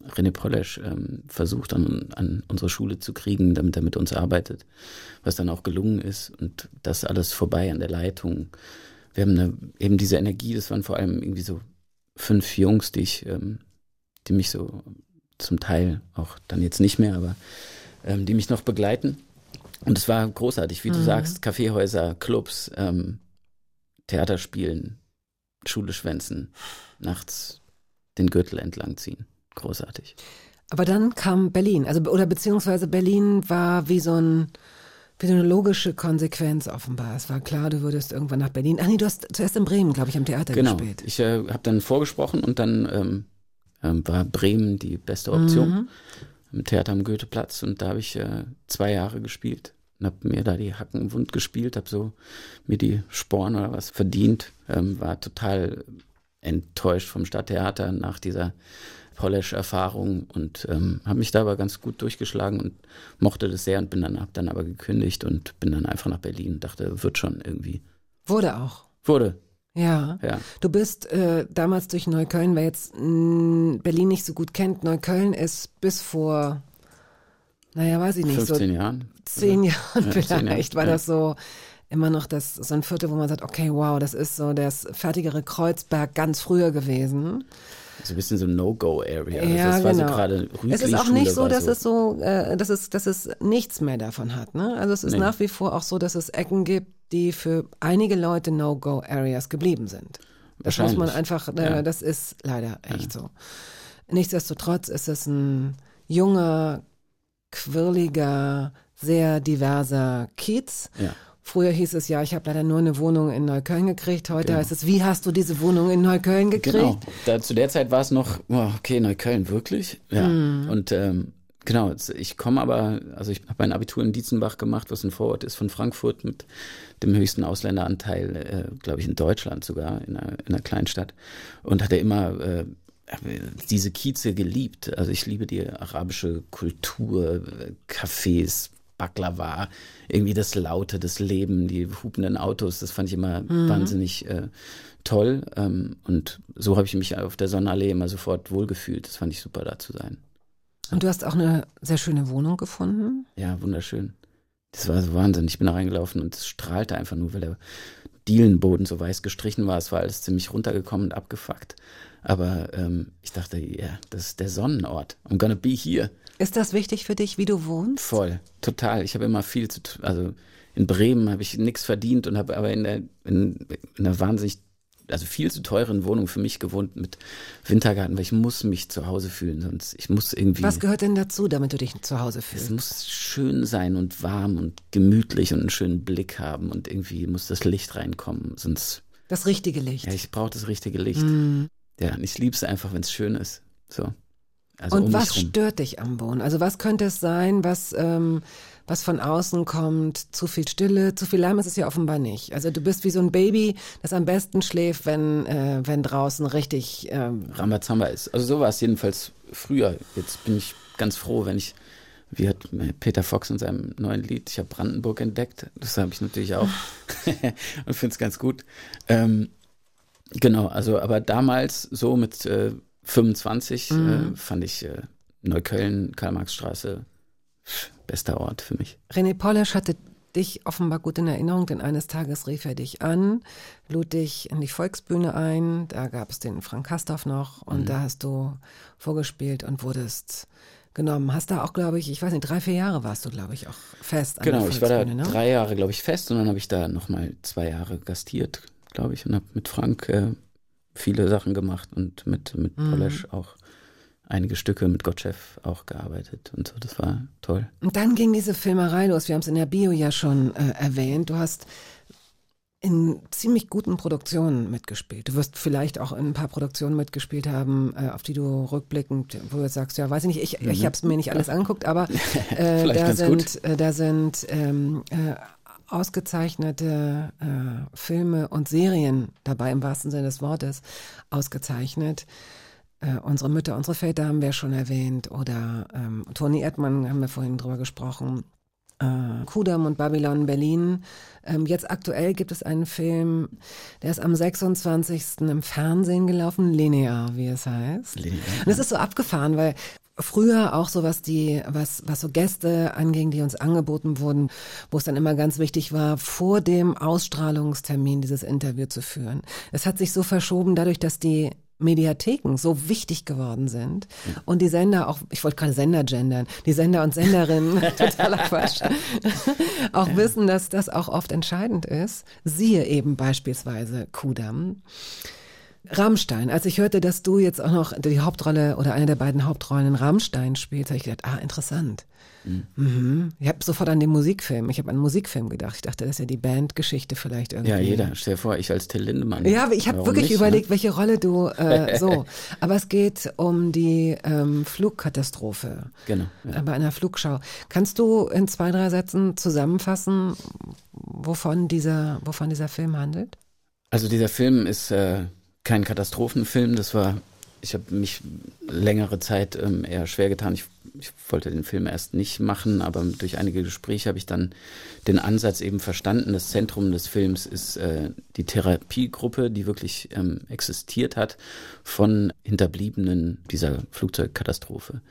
René Polesch ähm, versucht, an, an unsere Schule zu kriegen, damit er mit uns arbeitet, was dann auch gelungen ist. Und das alles vorbei an der Leitung. Wir haben eine, eben diese Energie, das waren vor allem irgendwie so fünf Jungs, die ich, ähm, die mich so zum Teil auch dann jetzt nicht mehr, aber ähm, die mich noch begleiten. Und es war großartig, wie du sagst, Kaffeehäuser, Clubs, ähm, Theaterspielen, Schule schwänzen, nachts den Gürtel entlang ziehen. Großartig. Aber dann kam Berlin, also oder beziehungsweise Berlin war wie so ein wie so eine logische Konsequenz offenbar. Es war klar, du würdest irgendwann nach Berlin. Ach nee, du hast zuerst in Bremen, glaube ich, am Theater Genau. gespielt. Ich äh, habe dann vorgesprochen und dann ähm, ähm, war Bremen die beste Option Mhm. im Theater am Goetheplatz und da habe ich äh, zwei Jahre gespielt und habe mir da die Hacken wund gespielt, habe so mir die Sporen oder was verdient, ähm, war total enttäuscht vom Stadttheater nach dieser Polish-Erfahrung und ähm, habe mich da aber ganz gut durchgeschlagen und mochte das sehr und bin dann, hab dann aber gekündigt und bin dann einfach nach Berlin und dachte, wird schon irgendwie. Wurde auch. Wurde, Ja. ja. Du bist äh, damals durch Neukölln, wer jetzt mh, Berlin nicht so gut kennt, Neukölln ist bis vor, naja, weiß ich nicht, 15 so Jahren. zehn Jahren Ja, zehn vielleicht, Jahre, war das so immer noch das, so ein Viertel, wo man sagt, okay, wow, das ist so das fertigere Kreuzberg ganz früher gewesen. So ein bisschen so No-Go-Area. Ja, Also das war genau. so gerade Es ist auch nicht so, war dass es so, äh, dass es, dass es nichts mehr davon hat. Ne? Also es ist Nee. nach wie vor auch so, dass es Ecken gibt, die für einige Leute No-Go-Areas geblieben sind. Das muss man einfach, äh, Ja. das ist leider echt so. Nichtsdestotrotz ist es ein junger, quirliger, sehr diverser Kiez. Ja. Früher hieß es ja, ich habe leider nur eine Wohnung in Neukölln gekriegt. Heute Genau. heißt es, wie hast du diese Wohnung in Neukölln gekriegt? Genau. Da, zu der Zeit war es noch, oh, okay, Neukölln, wirklich? Ja. Mhm. Und ähm, genau, ich komme aber, also ich habe mein Abitur in Dietzenbach gemacht, was ein Vorort ist von Frankfurt mit dem höchsten Ausländeranteil, äh, glaube ich, in Deutschland sogar, in einer, in einer Kleinstadt. Und hatte immer äh, diese Kieze geliebt. Also ich liebe die arabische Kultur, äh, Cafés, Baklava, irgendwie das Laute, das Leben, die hupenden Autos, das fand ich immer wahnsinnig äh, toll. Ähm, und so habe ich mich auf der Sonnenallee immer sofort wohlgefühlt. Das fand ich super, da zu sein. Und du hast auch eine sehr schöne Wohnung gefunden. Ja, wunderschön. Das war so Wahnsinn. Ich bin da reingelaufen und es strahlte einfach nur, weil der Dielenboden so weiß gestrichen war. Es war alles ziemlich runtergekommen und abgefuckt. Aber ähm, ich dachte, ja, das ist der Sonnenort. I'm gonna be here. Ist das wichtig für dich, wie du wohnst? Voll, total. Ich habe immer viel zu tun. Also in Bremen habe ich nichts verdient und habe aber in der, in, in einer wahnsinnig, also viel zu teuren Wohnung für mich gewohnt mit Wintergarten, weil ich muss mich zu Hause fühlen, sonst ich muss irgendwie. Was gehört denn dazu, damit du dich zu Hause es fühlst? muss schön sein und warm und gemütlich und einen schönen Blick haben und irgendwie muss das Licht reinkommen, sonst Das richtige Licht. ja, ich brauche das richtige Licht. Mhm. Ja, und ich liebe es einfach, wenn es schön ist. So. Also Und um was stört dich am Wohnen? Also was könnte es sein, was, ähm, was von außen kommt? Zu viel Stille, zu viel Lärm ist es ja offenbar nicht. Also du bist wie so ein Baby, das am besten schläft, wenn, äh, wenn draußen richtig ähm, Rambazamba ist. Also so war es jedenfalls früher. Jetzt bin ich ganz froh, wenn ich, wie hat Peter Fox in seinem neuen Lied, ich habe Brandenburg entdeckt. Das habe ich natürlich auch und finde es ganz gut. Ähm, genau, also aber damals so mit äh, 25 Mhm. äh, fand ich äh, Neukölln, Karl-Marx-Straße, bester Ort für mich. René Polisch hatte dich offenbar gut in Erinnerung, denn eines Tages rief er dich an, lud dich in die Volksbühne ein, da gab es den Frank Kastorf noch und Mhm. da hast du vorgespielt und wurdest genommen. Hast da auch, glaube ich, ich weiß nicht, drei, vier Jahre warst du, glaube ich, auch fest an Genau, ich war da ne? drei Jahre, glaube ich, fest und dann habe ich da nochmal zwei Jahre gastiert, glaube ich, und habe mit Frank äh, viele Sachen gemacht und mit, mit Mhm. Polesch auch einige Stücke mit Gottschalk auch gearbeitet und so. Das war toll. Und dann ging diese Filmerei los. Wir haben es in der Bio ja schon äh, erwähnt. Du hast in ziemlich guten Produktionen mitgespielt. Du wirst vielleicht auch in ein paar Produktionen mitgespielt haben, äh, auf die du rückblickend, wo du sagst, ja, weiß ich nicht, ich, ich habe es mir nicht alles angeguckt, aber äh, da, sind, äh, da sind ähm, äh, ausgezeichnete äh, Filme und Serien dabei, im wahrsten Sinne des Wortes, ausgezeichnet. Äh, unsere Mütter, unsere Väter haben wir schon erwähnt oder ähm, Toni Erdmann haben wir vorhin drüber gesprochen. Äh, Kudam und Babylon Berlin. Ähm, jetzt aktuell gibt es einen Film, der ist am 26. im Fernsehen gelaufen, linear, wie es heißt. Linear, Und es ist so abgefahren, weil früher auch so was die, was, was so Gäste anging, die uns angeboten wurden, wo es dann immer ganz wichtig war, vor dem Ausstrahlungstermin dieses Interview zu führen. Es hat sich so verschoben dadurch, dass die Mediatheken so wichtig geworden sind und die Sender auch, ich wollte gerade Sender gendern, die Sender und Senderinnen, totaler Quatsch, auch wissen, dass das auch oft entscheidend ist. Siehe eben beispielsweise Kudam. Rammstein, als ich hörte, dass du jetzt auch noch die Hauptrolle oder eine der beiden Hauptrollen in Rammstein spielst, habe ich gedacht, ah, interessant. Mhm. Ich habe sofort an den Musikfilm, ich habe an den Musikfilm gedacht. Ich dachte, das ist ja die Bandgeschichte vielleicht irgendwie. Ja, jeder. Stell dir vor, ich als Till Lindemann. Ja, aber ich habe wirklich nicht, überlegt, Ne? welche Rolle du äh, so. Aber es geht um die ähm, Flugkatastrophe Genau. Ja. bei einer Flugschau. Kannst du in zwei, drei Sätzen zusammenfassen, wovon dieser, wovon dieser Film handelt? Also dieser Film ist äh, kein Katastrophenfilm. Das war, ich habe mich längere Zeit ähm, eher schwer getan. Ich, ich wollte den Film erst nicht machen, aber durch einige Gespräche habe ich dann den Ansatz eben verstanden. Das Zentrum des Films ist äh, die Therapiegruppe, die wirklich ähm, existiert hat von Hinterbliebenen dieser Flugzeugkatastrophe.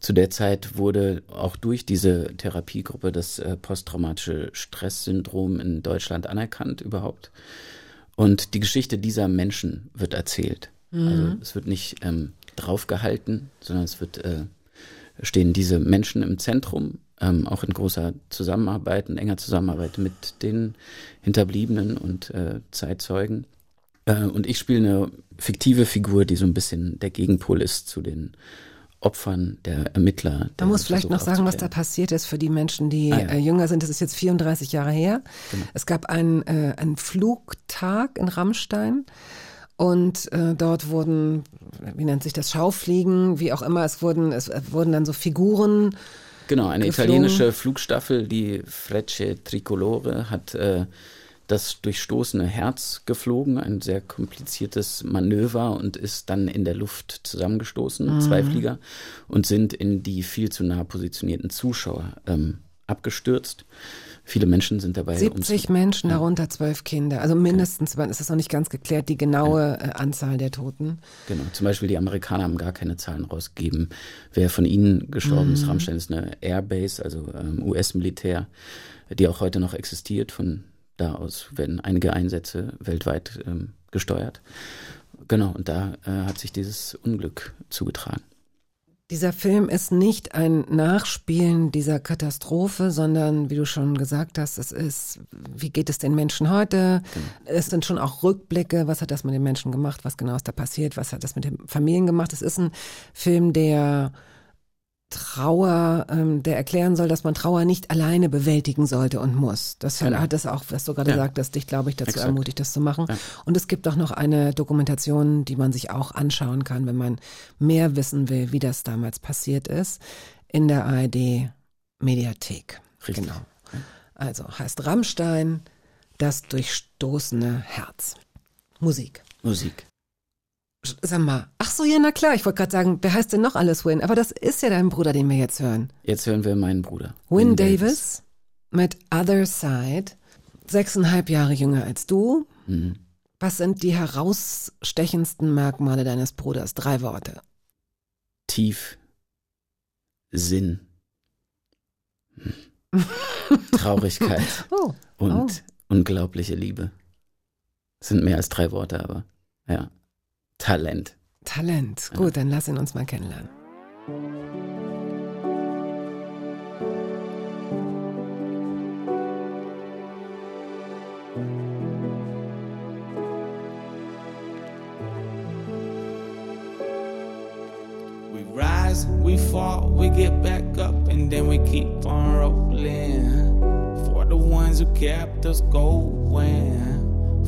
zu der Zeit wurde auch durch diese Therapiegruppe das äh, posttraumatische Stresssyndrom in Deutschland anerkannt überhaupt. Und die Geschichte dieser Menschen wird erzählt. Also es wird nicht ähm, draufgehalten, sondern es wird äh, stehen diese Menschen im Zentrum, ähm, auch in großer Zusammenarbeit, in enger Zusammenarbeit mit den Hinterbliebenen und äh, Zeitzeugen. Äh, und ich spiele eine fiktive Figur, die so ein bisschen der Gegenpol ist zu den Opfern der Ermittler. Man der muss vielleicht noch sagen, was da passiert ist für die Menschen, die Ah, ja. äh, jünger sind. Das ist jetzt 34 Jahre her. Genau. Es gab einen, äh, einen Flugtag in Rammstein. Und äh, dort wurden, wie nennt sich das, Schaufliegen, wie auch immer, es wurden, es äh, wurden dann so Figuren Genau, eine geflogen. italienische Flugstaffel, die Frecce Tricolore, hat äh, das durchstoßene Herz geflogen, ein sehr kompliziertes Manöver und ist dann in der Luft zusammengestoßen, zwei Flieger, und sind in die viel zu nah positionierten Zuschauer ähm, abgestürzt. Viele Menschen sind dabei 70 ums- Menschen, darunter zwölf Kinder. Also mindestens, es ist noch nicht ganz geklärt, die genaue äh, Anzahl der Toten. Genau, zum Beispiel die Amerikaner haben gar keine Zahlen rausgegeben. Wer von ihnen gestorben ist, Rammstein ist eine Airbase, also ähm, US-Militär, die auch heute noch existiert. Von da aus werden einige Einsätze weltweit ähm, gesteuert. Genau, und da äh, hat sich dieses Unglück zugetragen. Dieser Film ist nicht ein Nachspielen dieser Katastrophe, sondern, wie du schon gesagt hast, es ist, wie geht es den Menschen heute? Es sind schon auch Rückblicke, was hat das mit den Menschen gemacht, was genau ist da passiert, was hat das mit den Familien gemacht. Es ist ein Film, der Trauer, ähm, der erklären soll, dass man Trauer nicht alleine bewältigen sollte und muss. Das Genau. hat es auch, was du gerade Ja. sagtest, dich, glaube ich, dazu Exakt. ermutigt, das zu machen. Ja. Und es gibt auch noch eine Dokumentation, die man sich auch anschauen kann, wenn man mehr wissen will, wie das damals passiert ist, in der ARD Mediathek. Richtig. Genau. Also heißt Rammstein, das durchstoßene Herz. Musik. Musik. Sag mal, ach so, ja, na klar, ich wollte gerade sagen, wer heißt denn noch alles Win? Aber das ist ja dein Bruder, den wir jetzt hören. Jetzt hören wir meinen Bruder. Win Davis mit Other Side, sechseinhalb Jahre jünger als du. Mhm. Was sind die herausstechendsten Merkmale deines Bruders? Drei Worte. Tief, Sinn, Traurigkeit Oh, und Oh. unglaubliche Liebe. Das sind mehr als drei Worte, aber ja. Talent. Talent. Gut, dann lass ihn uns mal kennenlernen. We rise, we fall, we get back up, and then we keep on rolling. For the ones who kept us going,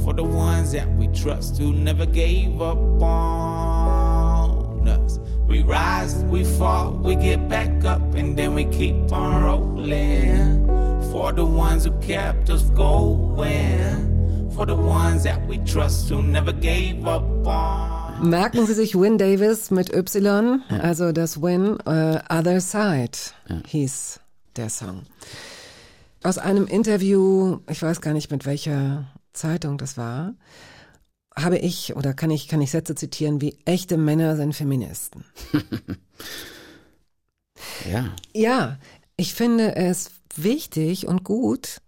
for the ones that we trust who never gave up on us. We rise, we fall, we get back up, and then we keep on rolling. For the ones who kept us going, for the ones that we trust who never gave up on. Merken Sie sich Win Davis mit Y, also das Win, äh, Other Side hieß der Song. Aus einem Interview, ich weiß gar nicht mit welcher Zeitung das war, habe ich oder kann ich, kann ich Sätze zitieren wie echte Männer sind Feministen. Ja. Ja, ich finde es wichtig und gut,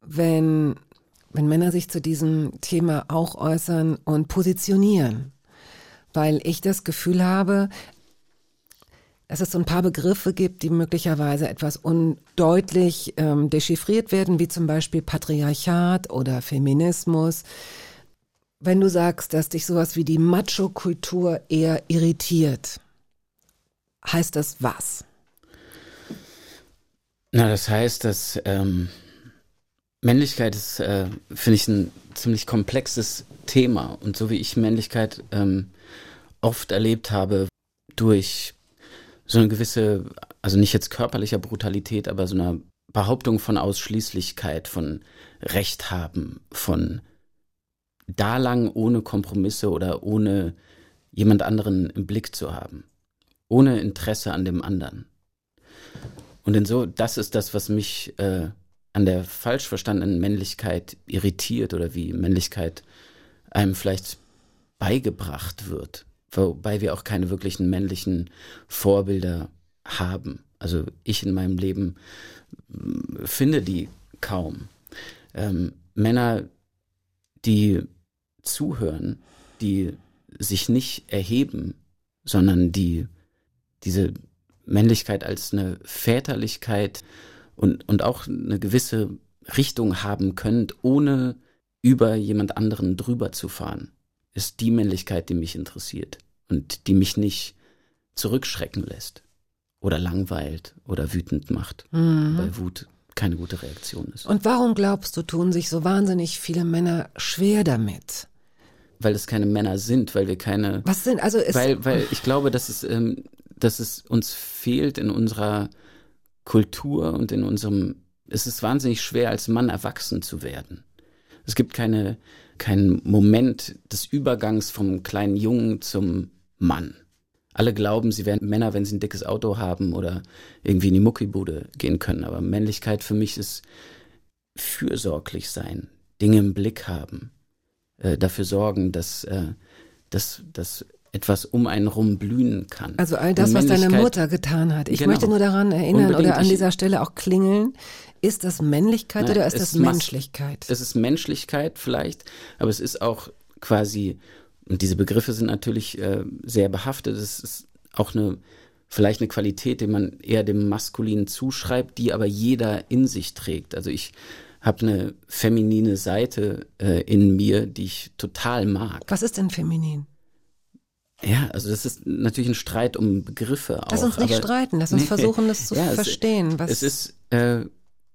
wenn, wenn Männer sich zu diesem Thema auch äußern und positionieren. Weil ich das Gefühl habe, dass es so ein paar Begriffe gibt, die möglicherweise etwas undeutlich ähm, dechiffriert werden, wie zum Beispiel Patriarchat oder Feminismus. Wenn du sagst, dass dich sowas wie die Macho-Kultur eher irritiert, heißt das was? Na, das heißt, dass ähm, Männlichkeit ist, äh, finde ich, ein ziemlich komplexes Thema. Und so wie ich Männlichkeit ähm, oft erlebt habe, durch so eine gewisse, also nicht jetzt körperlicher Brutalität, aber so eine Behauptung von Ausschließlichkeit, von Recht haben, von da lang ohne Kompromisse oder ohne jemand anderen im Blick zu haben, ohne Interesse an dem anderen. Und in so, das ist das, was mich äh, an der falsch verstandenen Männlichkeit irritiert oder wie Männlichkeit einem vielleicht beigebracht wird. Wobei wir auch keine wirklichen männlichen Vorbilder haben. Also ich in meinem Leben mm, finde die kaum. Ähm, Männer, die zuhören, die sich nicht erheben, sondern die diese Männlichkeit als eine Väterlichkeit und, und auch eine gewisse Richtung haben könnt, ohne über jemand anderen drüber zu fahren, ist die Männlichkeit, die mich interessiert und die mich nicht zurückschrecken lässt oder langweilt oder wütend macht, weil Wut keine gute Reaktion ist. Und warum glaubst du, tun sich so wahnsinnig viele Männer schwer damit? weil es keine Männer sind, weil wir keine Was sind, also es, weil, weil ich glaube, dass es, ähm, dass es uns fehlt in unserer Kultur und in unserem, es ist wahnsinnig schwer, als Mann erwachsen zu werden. Es gibt keine, keinen Moment des Übergangs vom kleinen Jungen zum Mann. Alle glauben, sie wären Männer, wenn sie ein dickes Auto haben oder irgendwie in die Muckibude gehen können. Aber Männlichkeit für mich ist fürsorglich sein, Dinge im Blick haben, äh, dafür sorgen, dass, äh, dass, dass etwas um einen rum blühen kann. also all das, was deine Mutter getan hat. Ich Genau. möchte nur daran erinnern Unbedingt. oder an dieser Stelle auch klingeln. Ist das Männlichkeit Nein, oder ist das Menschlichkeit? Es ist Menschlichkeit vielleicht, aber es ist auch quasi, und diese Begriffe sind natürlich äh, sehr behaftet, es ist auch eine, vielleicht eine Qualität, die man eher dem Maskulinen zuschreibt, die aber jeder in sich trägt. Also ich habe eine feminine Seite äh, in mir, die ich total mag. Was ist denn feminin? Ja, also das ist natürlich ein Streit um Begriffe auch. Lass uns nicht streiten, lass uns Nee. versuchen, das zu Ja, es- verstehen. Was Es ist äh,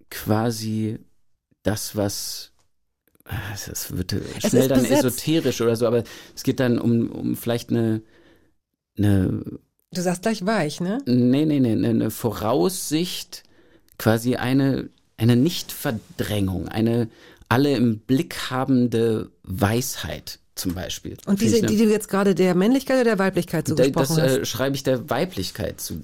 quasi das, was es wird Es schnell ist dann besetzt. esoterisch oder so, aber es geht dann um, um vielleicht eine, eine du sagst gleich weich, ne? nee, nee, nee, eine Voraussicht, quasi eine, eine Nichtverdrängung, eine alle im Blick habende Weisheit zum Beispiel. Und diese, ich eine- die du jetzt gerade der Männlichkeit oder der Weiblichkeit da- zugesprochen das hast? äh, schreibe ich der Weiblichkeit zu.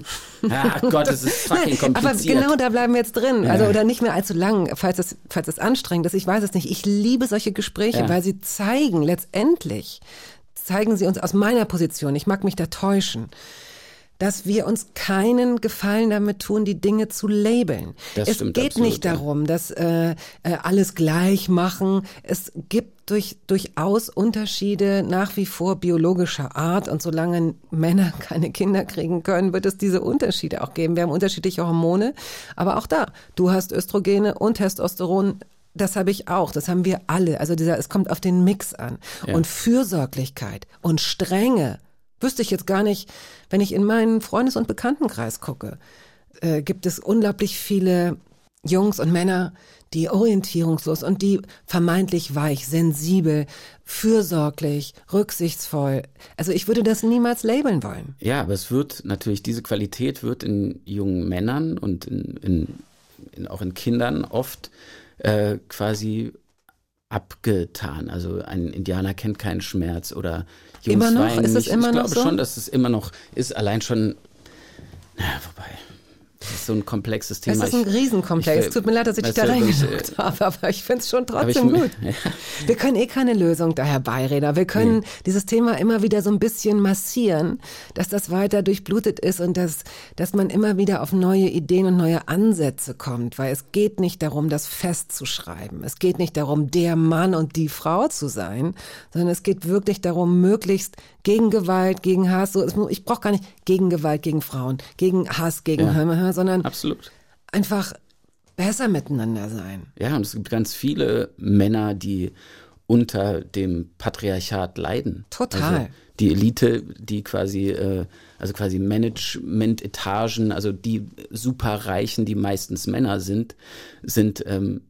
Ach Gott, es ist fucking Nein, aber kompliziert. genau da bleiben wir jetzt drin. Also oder nicht mehr allzu lang, falls es, falls es anstrengend ist. Ich weiß es nicht. Ich liebe solche Gespräche, Ja. weil sie zeigen, letztendlich zeigen sie uns aus meiner Position, ich mag mich da täuschen, dass wir uns keinen Gefallen damit tun, die Dinge zu labeln. Das es geht absolut, nicht darum, dass äh, äh, alles gleich machen. Es gibt durch, durchaus Unterschiede nach wie vor biologischer Art und solange Männer keine Kinder kriegen können, wird es diese Unterschiede auch geben. Wir haben unterschiedliche Hormone, aber auch da, du hast Östrogene und Testosteron. Das habe ich auch, das haben wir alle. Also dieser, es kommt auf den Mix an. Ja. Und Fürsorglichkeit und Strenge wüsste ich jetzt gar nicht, wenn ich in meinen Freundes- und Bekanntenkreis gucke, äh, gibt es unglaublich viele Jungs und Männer, die orientierungslos und die vermeintlich weich, sensibel, fürsorglich, rücksichtsvoll. Also ich würde das niemals labeln wollen. Ja, aber es wird natürlich, diese Qualität wird in jungen Männern und in, in, in, auch in Kindern oft äh, quasi abgetan. Also ein Indianer kennt keinen Schmerz oder Jungs Immer noch? Ist es nicht. immer ich noch glaube so? schon, dass es immer noch ist. Allein schon, na, das ist so ein komplexes Thema. Es ist ein Riesenkomplex. ich- Es tut mir leid, dass ich dich da äh, habe, aber ich finde es schon ich- trotzdem gut. Ja. Wir können eh keine Lösung da herbeireden. Wir können dieses Thema immer wieder so ein bisschen massieren, dass das weiter durchblutet ist und dass, dass man immer wieder auf neue Ideen und neue Ansätze kommt. Weil es geht nicht darum, das festzuschreiben. Es geht nicht darum, der Mann und die Frau zu sein, sondern es geht wirklich darum, möglichst gegen Gewalt, gegen Hass, so, ich brauche gar nicht gegen Gewalt, gegen Frauen, gegen Hass, gegen, Ja. Sondern Absolut. einfach besser miteinander sein. Ja, und es gibt ganz viele Männer, die unter dem Patriarchat leiden. Total. Also die Elite, die quasi, äh, also quasi Management-Etagen, also die Superreichen, die meistens Männer sind, sind, ähm,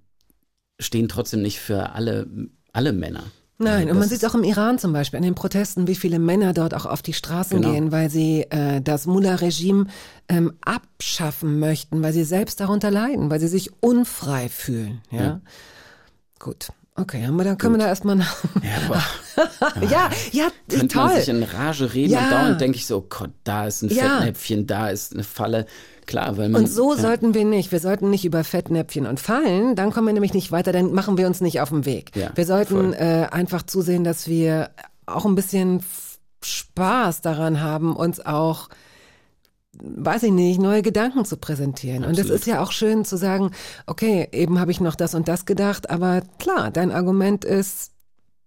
stehen trotzdem nicht für alle, alle Männer. Nein, und man sieht es auch im Iran zum Beispiel, an den Protesten, wie viele Männer dort auch auf die Straßen Genau. gehen, weil sie äh, das Mullah-Regime ähm, abschaffen möchten, weil sie selbst darunter leiden, weil sie sich unfrei fühlen. Ja, Ja. gut. Okay, haben wir, dann können wir da erstmal nach. Ja, ja, ja, könnte man toll. sich in Rage reden Ja. und dauernd denke ich so, Gott, da ist ein Ja. Fettnäpfchen, da ist eine Falle. Klar, weil man. Und so ja. sollten wir nicht. Wir sollten nicht über Fettnäpfchen und Fallen, dann kommen wir nämlich nicht weiter, dann machen wir uns nicht auf den Weg. Ja, wir sollten äh, einfach zusehen, dass wir auch ein bisschen Spaß daran haben, uns auch weiß ich nicht, neue Gedanken zu präsentieren. Und es Absolut. ist ja auch schön zu sagen, okay, eben habe ich noch das und das gedacht, aber klar, dein Argument ist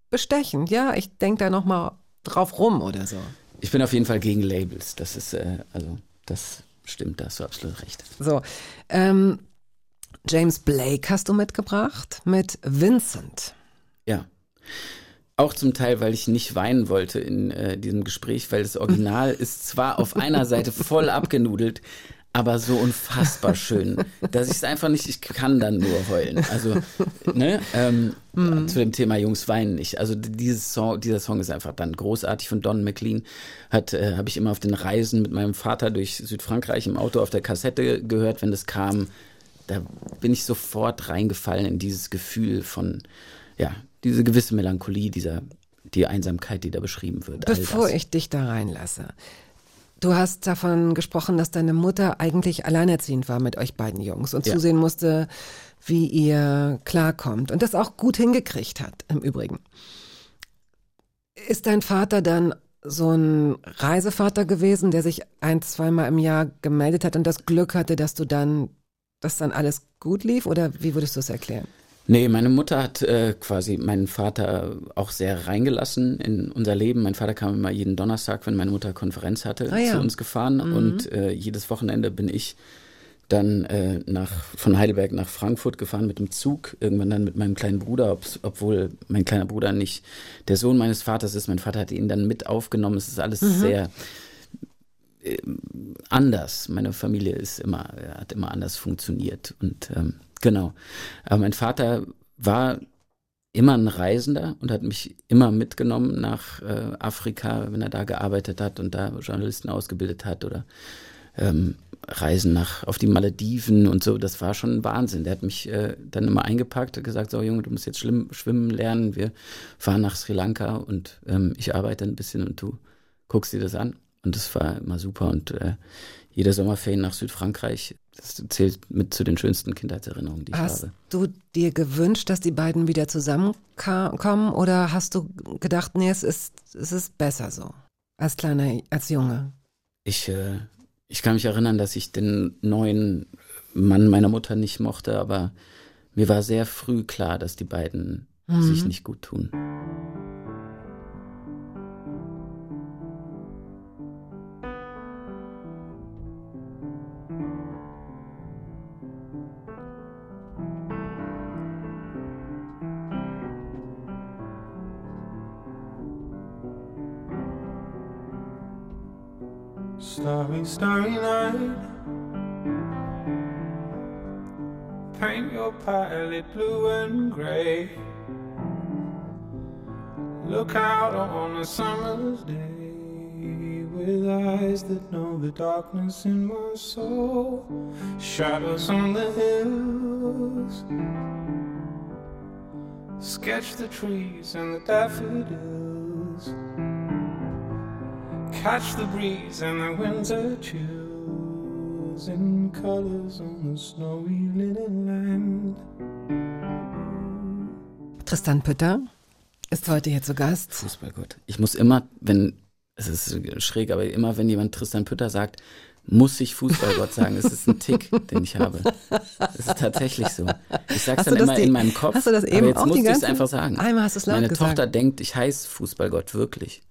bestechend. Ja, ich denke da noch mal drauf rum oder so. Ich bin auf jeden Fall gegen Labels. Das ist, äh, also, das stimmt, da hast du absolut recht. So, ähm, James Blake hast du mitgebracht mit Vincent. Ja. Auch zum Teil, weil ich nicht weinen wollte in äh, diesem Gespräch, weil das Original ist zwar auf einer Seite voll abgenudelt, aber so unfassbar schön, dass ich es einfach nicht, ich kann dann nur heulen. Also, ne, ähm, zu dem Thema Jungs weinen nicht. Also dieses Song, dieser Song ist einfach dann großartig von Don McLean. Hat, äh, habe ich immer auf den Reisen mit meinem Vater durch Südfrankreich im Auto auf der Kassette gehört, wenn das kam. Da bin ich sofort reingefallen in dieses Gefühl von, ja, diese gewisse Melancholie, dieser, die Einsamkeit, die da beschrieben wird. Bevor ich dich da reinlasse. Du hast davon gesprochen, dass deine Mutter eigentlich alleinerziehend war mit euch beiden Jungs und Ja. zusehen musste, wie ihr klarkommt und das auch gut hingekriegt hat, im Übrigen. Ist dein Vater dann so ein Reisevater gewesen, der sich ein, zweimal im Jahr gemeldet hat und das Glück hatte, dass du dann, dass dann alles gut lief? Oder wie würdest du es erklären? Nee, meine Mutter hat äh, quasi meinen Vater auch sehr reingelassen in unser Leben. Mein Vater kam immer jeden Donnerstag, wenn meine Mutter Konferenz hatte, Ah ja. zu uns gefahren. Und äh, jedes Wochenende bin ich dann äh, nach, von Heidelberg nach Frankfurt gefahren mit dem Zug, irgendwann dann mit meinem kleinen Bruder, ob's, obwohl mein kleiner Bruder nicht der Sohn meines Vaters ist. Mein Vater hat ihn dann mit aufgenommen. Es ist alles sehr ähm, anders. Meine Familie ist immer, äh, hat immer anders funktioniert. Und ähm, genau. Aber mein Vater war immer ein Reisender und hat mich immer mitgenommen nach äh, Afrika, wenn er da gearbeitet hat und da Journalisten ausgebildet hat oder ähm, Reisen nach auf die Malediven und so. Das war schon ein Wahnsinn. Der hat mich äh, dann immer eingepackt und gesagt: So Junge, du musst jetzt schlimm, schwimmen lernen. Wir fahren nach Sri Lanka und ähm, ich arbeite ein bisschen und du guckst dir das an. Und das war immer super. Und äh, jeder Sommerferien nach Südfrankreich, das zählt mit zu den schönsten Kindheitserinnerungen, die ich Hast habe. du dir gewünscht, dass die beiden wieder zusammenkommen oder hast du gedacht, nee, es ist, es ist besser so? Als kleiner, als Junge. Ich, äh, ich kann mich erinnern, dass ich den neuen Mann meiner Mutter nicht mochte, aber mir war sehr früh klar, dass die beiden sich nicht gut tun. Starry, starry night. Paint your palette blue and gray. Look out on a summer's day with eyes that know the darkness in my soul. Shadows on the hills. Sketch the trees and the daffodils. Catch the breeze and the winter chills in colors on the snowy linen land. Tristan Pütter ist heute hier zu Gast. Fußballgott. Ich muss immer, wenn, es ist schräg, aber immer, wenn jemand Tristan Pütter sagt, muss ich Fußballgott sagen. Es ist ein Tick, den ich habe. Es ist tatsächlich so. Ich sag's Hast dann immer die- in meinem Kopf. hast du das eben aber jetzt auch die musste ich es einfach sagen. Einmal hast du es laut Meine gesagt. Tochter denkt, ich heiße Fußballgott wirklich.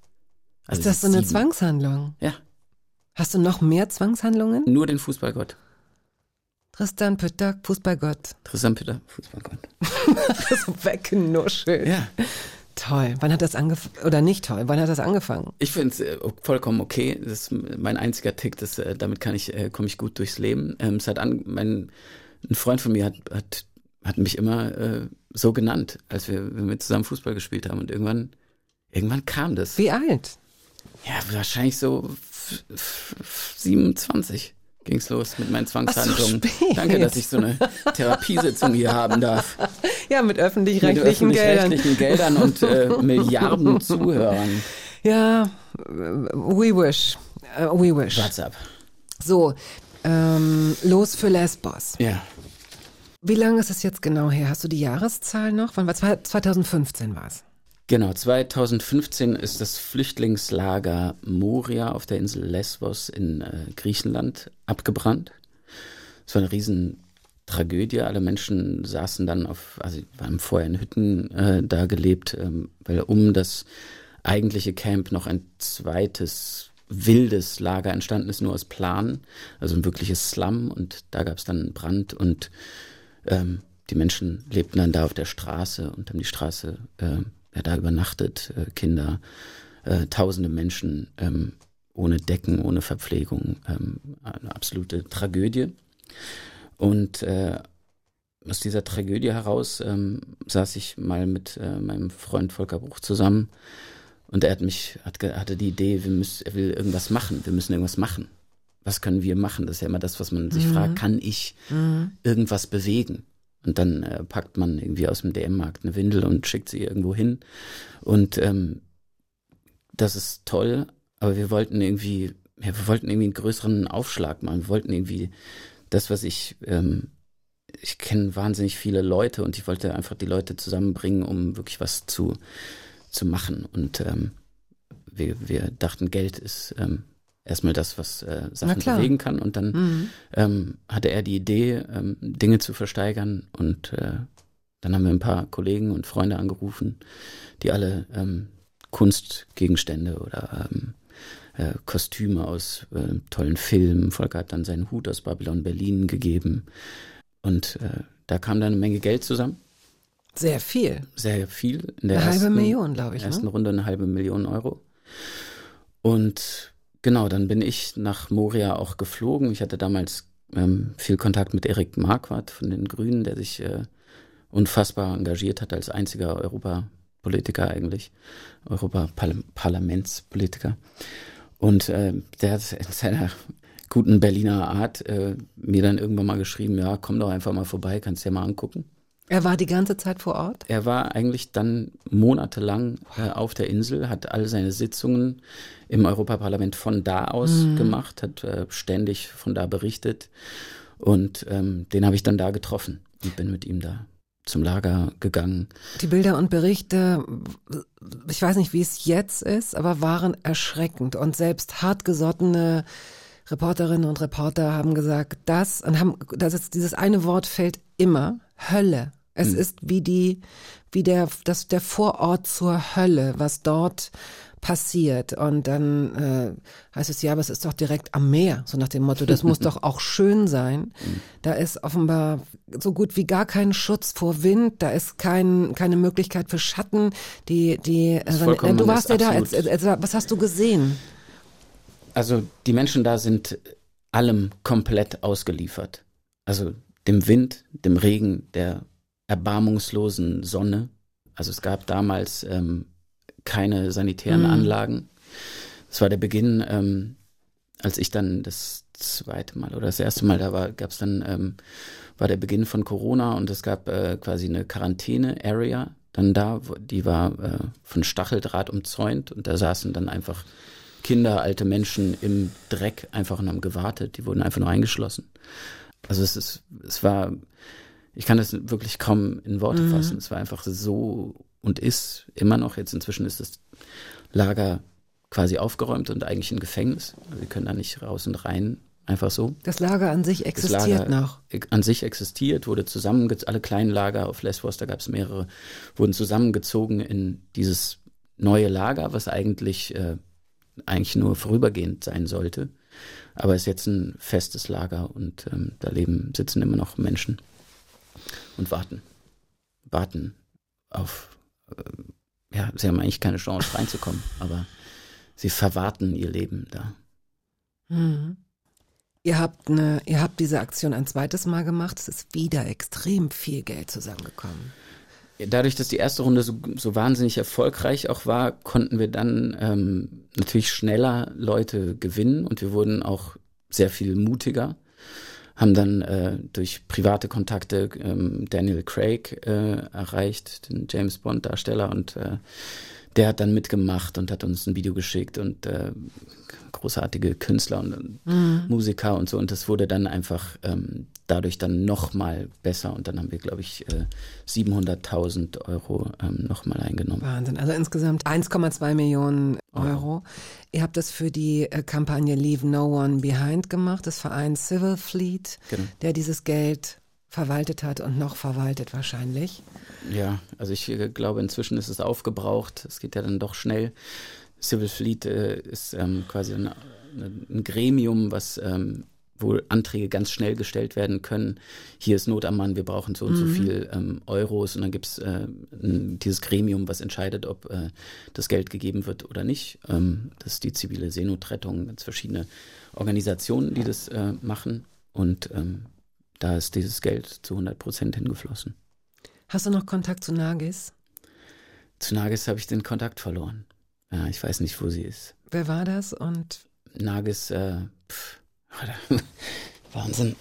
Also Ist das so eine sieben. Zwangshandlung? Ja, Hast du noch mehr Zwangshandlungen? nur den Fußballgott. Tristan Pütter, Fußballgott. Tristan Pütter, Fußballgott. so weggenuschelt. Ja. Toll. Wann hat das angefangen? Oder nicht toll? Wann hat das angefangen? Ich finde es äh, vollkommen okay. Das ist mein einziger Tick. Das, äh, damit kann ich, äh, komme ich gut durchs Leben. Ähm, es hat an, mein, ein Freund von mir hat, hat, hat mich immer äh, so genannt, als wir, wir zusammen Fußball gespielt haben. Und irgendwann, irgendwann kam das. Wie alt? Ja, wahrscheinlich so f- f- f- 27 ging's los mit meinen Zwangshandlungen. spät. Danke, dass ich so eine Therapiesitzung hier haben darf. Ja, mit öffentlich-rechtlichen Geldern. öffentlich-rechtlichen Geldern und äh, Milliarden Zuhörern. Ja, we wish. Äh, we wish. WhatsApp. So, ähm, los für Lesbos. Ja. Wie lange ist es jetzt genau her? Hast du die Jahreszahl noch? Wann war 2015 war es? Genau, 2015 ist das Flüchtlingslager Moria auf der Insel Lesbos in äh, Griechenland abgebrannt. Es war eine riesen Tragödie. Alle Menschen saßen dann auf, also haben vorher in Hütten äh, da gelebt, ähm, weil um das eigentliche Camp noch ein zweites wildes Lager entstanden ist, nur aus Plan, also ein wirkliches Slum und da gab es dann einen Brand und ähm, die Menschen lebten dann da auf der Straße und haben die Straße äh, ja, da übernachtet, äh, Kinder, äh, tausende Menschen ähm, ohne Decken, ohne Verpflegung, ähm, eine absolute Tragödie. Und äh, aus dieser Tragödie heraus ähm, saß ich mal mit äh, meinem Freund Volker Bruch zusammen und er hat mich, hat, hatte die Idee, wir müssen, er will irgendwas machen, wir müssen irgendwas machen. Was können wir machen? Das ist ja immer das, was man sich fragt, kann ich irgendwas bewegen? Und dann äh, packt man irgendwie aus dem DM-Markt eine Windel und schickt sie irgendwo hin. Und ähm, das ist toll, aber wir wollten irgendwie, ja, wir wollten irgendwie einen größeren Aufschlag machen. Wir wollten irgendwie das, was ich, ähm, ich kenne wahnsinnig viele Leute und ich wollte einfach die Leute zusammenbringen, um wirklich was zu, zu machen. Und ähm, wir, wir dachten, Geld ist ähm, erstmal das, was äh, Sachen bewegen kann. Und dann Mhm. ähm, hatte er die Idee, ähm, Dinge zu versteigern. Und äh, dann haben wir ein paar Kollegen und Freunde angerufen, die alle ähm, Kunstgegenstände oder ähm, äh, Kostüme aus äh, tollen Filmen. Volker hat dann seinen Hut aus Babylon Berlin gegeben. Und äh, da kam dann eine Menge Geld zusammen. Sehr viel. Sehr viel. In der Eine halbe ersten, Million, glaube ich. ersten Ne? Runde eine halbe Million Euro. Und genau, dann bin ich nach Moria auch geflogen. Ich hatte damals ähm, viel Kontakt mit Erik Marquardt von den Grünen, der sich äh, unfassbar engagiert hat als einziger Europapolitiker eigentlich, Europaparlamentspolitiker. Und äh, der hat in seiner guten Berliner Art äh, mir dann irgendwann mal geschrieben, ja, komm doch einfach mal vorbei, kannst dir mal angucken. Er war die ganze Zeit vor Ort. Er war eigentlich dann monatelang äh, auf der Insel, hat all seine Sitzungen im Europaparlament von da aus gemacht, hat äh, ständig von da berichtet und ähm, den habe ich dann da getroffen und bin mit ihm da zum Lager gegangen. Die Bilder und Berichte, ich weiß nicht, wie es jetzt ist, aber waren erschreckend. Und selbst hartgesottene Reporterinnen und Reporter haben gesagt, das, und haben, das ist, dieses eine Wort fällt immer, Hölle. Es ist wie die, wie der, das, der Vorort zur Hölle, was dort passiert. Und dann äh, heißt es, ja, aber es ist doch direkt am Meer, so nach dem Motto, das muss doch auch schön sein. Da ist offenbar so gut wie gar kein Schutz vor Wind, da ist kein, keine Möglichkeit für Schatten. Die, die, äh, vollkommen- du warst ja da, als, als, als, was hast du gesehen? Also die Menschen da sind allem komplett ausgeliefert. Also dem Wind, dem Regen, der erbarmungslosen Sonne. Also es gab damals ähm, keine sanitären Mhm. Anlagen. Das war der Beginn, ähm, als ich dann das zweite Mal oder das erste Mal da war, gab es dann, ähm, war der Beginn von Corona und es gab äh, quasi eine Quarantäne-Area dann da, wo, die war äh, von Stacheldraht umzäunt und da saßen dann einfach Kinder, alte Menschen im Dreck einfach und haben gewartet. Die wurden einfach nur eingeschlossen. Also es ist, es war, ich kann das wirklich kaum in Worte fassen. Es war einfach so und ist immer noch. Jetzt inzwischen ist das Lager quasi aufgeräumt und eigentlich ein Gefängnis. Also wir können da nicht raus und rein, einfach so. Das Lager an sich existiert noch. an sich existiert, wurde zusammengezogen, alle kleinen Lager auf Lesbos, da gab es mehrere, wurden zusammengezogen in dieses neue Lager, was eigentlich, äh, eigentlich nur vorübergehend sein sollte. Aber ist jetzt ein festes Lager und ähm, da leben, sitzen immer noch Menschen und warten. Warten auf, äh, ja, sie haben eigentlich keine Chance reinzukommen, aber sie verwarten ihr Leben da. Mhm. Ihr habt eine, ihr habt diese Aktion ein zweites Mal gemacht. Es ist wieder extrem viel Geld zusammengekommen. Dadurch, dass die erste Runde so, so wahnsinnig erfolgreich auch war, konnten wir dann ähm, natürlich schneller Leute gewinnen und wir wurden auch sehr viel mutiger. Haben dann äh, durch private Kontakte ähm, Daniel Craig äh, erreicht, den James Bond Darsteller und äh, der hat dann mitgemacht und hat uns ein Video geschickt und äh, großartige Künstler und, und Musiker und so. Und das wurde dann einfach ähm, dadurch dann nochmal besser und dann haben wir, glaube ich, äh, 700.000 Euro ähm, nochmal eingenommen. Wahnsinn. Also insgesamt 1,2 Millionen Euro. Ihr habt das für die äh, Kampagne Leave No One Behind gemacht, des Vereins Civil Fleet, Genau. der dieses Geld verwaltet hat und noch verwaltet wahrscheinlich. Ja, also ich äh, glaube, inzwischen ist es aufgebraucht. Es geht ja dann doch schnell. Civil Fleet äh, ist ähm, quasi ein, ein Gremium, was ähm, wo Anträge ganz schnell gestellt werden können. Hier ist Not am Mann, wir brauchen so und so viel ähm, Euros und dann gibt's äh, ein- dieses Gremium, was entscheidet, ob äh, das Geld gegeben wird oder nicht. Ähm, das ist die zivile Seenotrettung, ganz verschiedene Organisationen, die das äh, machen und ähm, da ist dieses Geld zu 100 Prozent hingeflossen. Hast du noch Kontakt zu Nagis? Zu Nagis habe ich den Kontakt verloren. Ja, ich weiß nicht, wo sie ist. Wer war das? Und Nagis, äh, pff, Wahnsinn.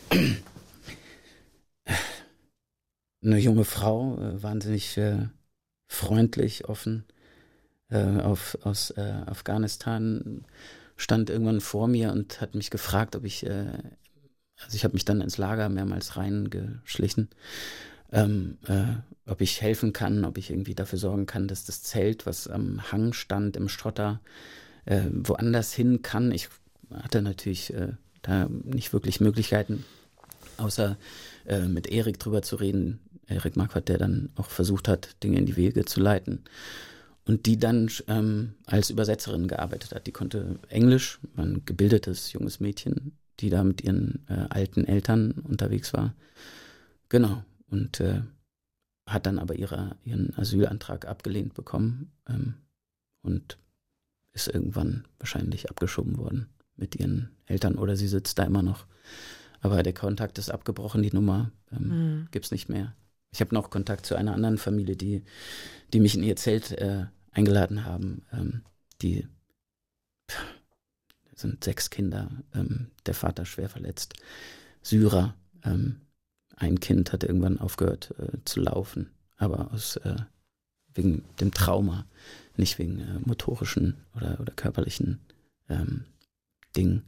Eine junge Frau, äh, wahnsinnig äh, freundlich, offen, äh, auf, aus äh, Afghanistan, stand irgendwann vor mir und hat mich gefragt, ob ich, äh, also ich habe mich dann ins Lager mehrmals reingeschlichen, ähm, äh, ob ich helfen kann, ob ich irgendwie dafür sorgen kann, dass das Zelt, was am Hang stand im Strotter, äh, woanders hin kann. Ich hatte natürlich äh, da nicht wirklich Möglichkeiten, außer äh, mit Erik drüber zu reden. Erik Marquardt, der dann auch versucht hat, Dinge in die Wege zu leiten. Und die dann ähm, als Übersetzerin gearbeitet hat. Die konnte Englisch, war ein gebildetes junges Mädchen, die da mit ihren äh, alten Eltern unterwegs war. Genau. Und äh, hat dann aber ihre, ihren Asylantrag abgelehnt bekommen ähm, und ist irgendwann wahrscheinlich abgeschoben worden mit ihren Eltern oder sie sitzt da immer noch. Aber der Kontakt ist abgebrochen, die Nummer ähm, Mhm. gibt's nicht mehr. Ich habe noch Kontakt zu einer anderen Familie, die, die mich in ihr Zelt äh, eingeladen haben. Ähm, die pff, sind sechs Kinder, ähm, der Vater schwer verletzt, Syrer. Ähm, ein Kind hat irgendwann aufgehört äh, zu laufen, aber aus äh, wegen dem Trauma, nicht wegen äh, motorischen oder, oder körperlichen ähm, Dingen.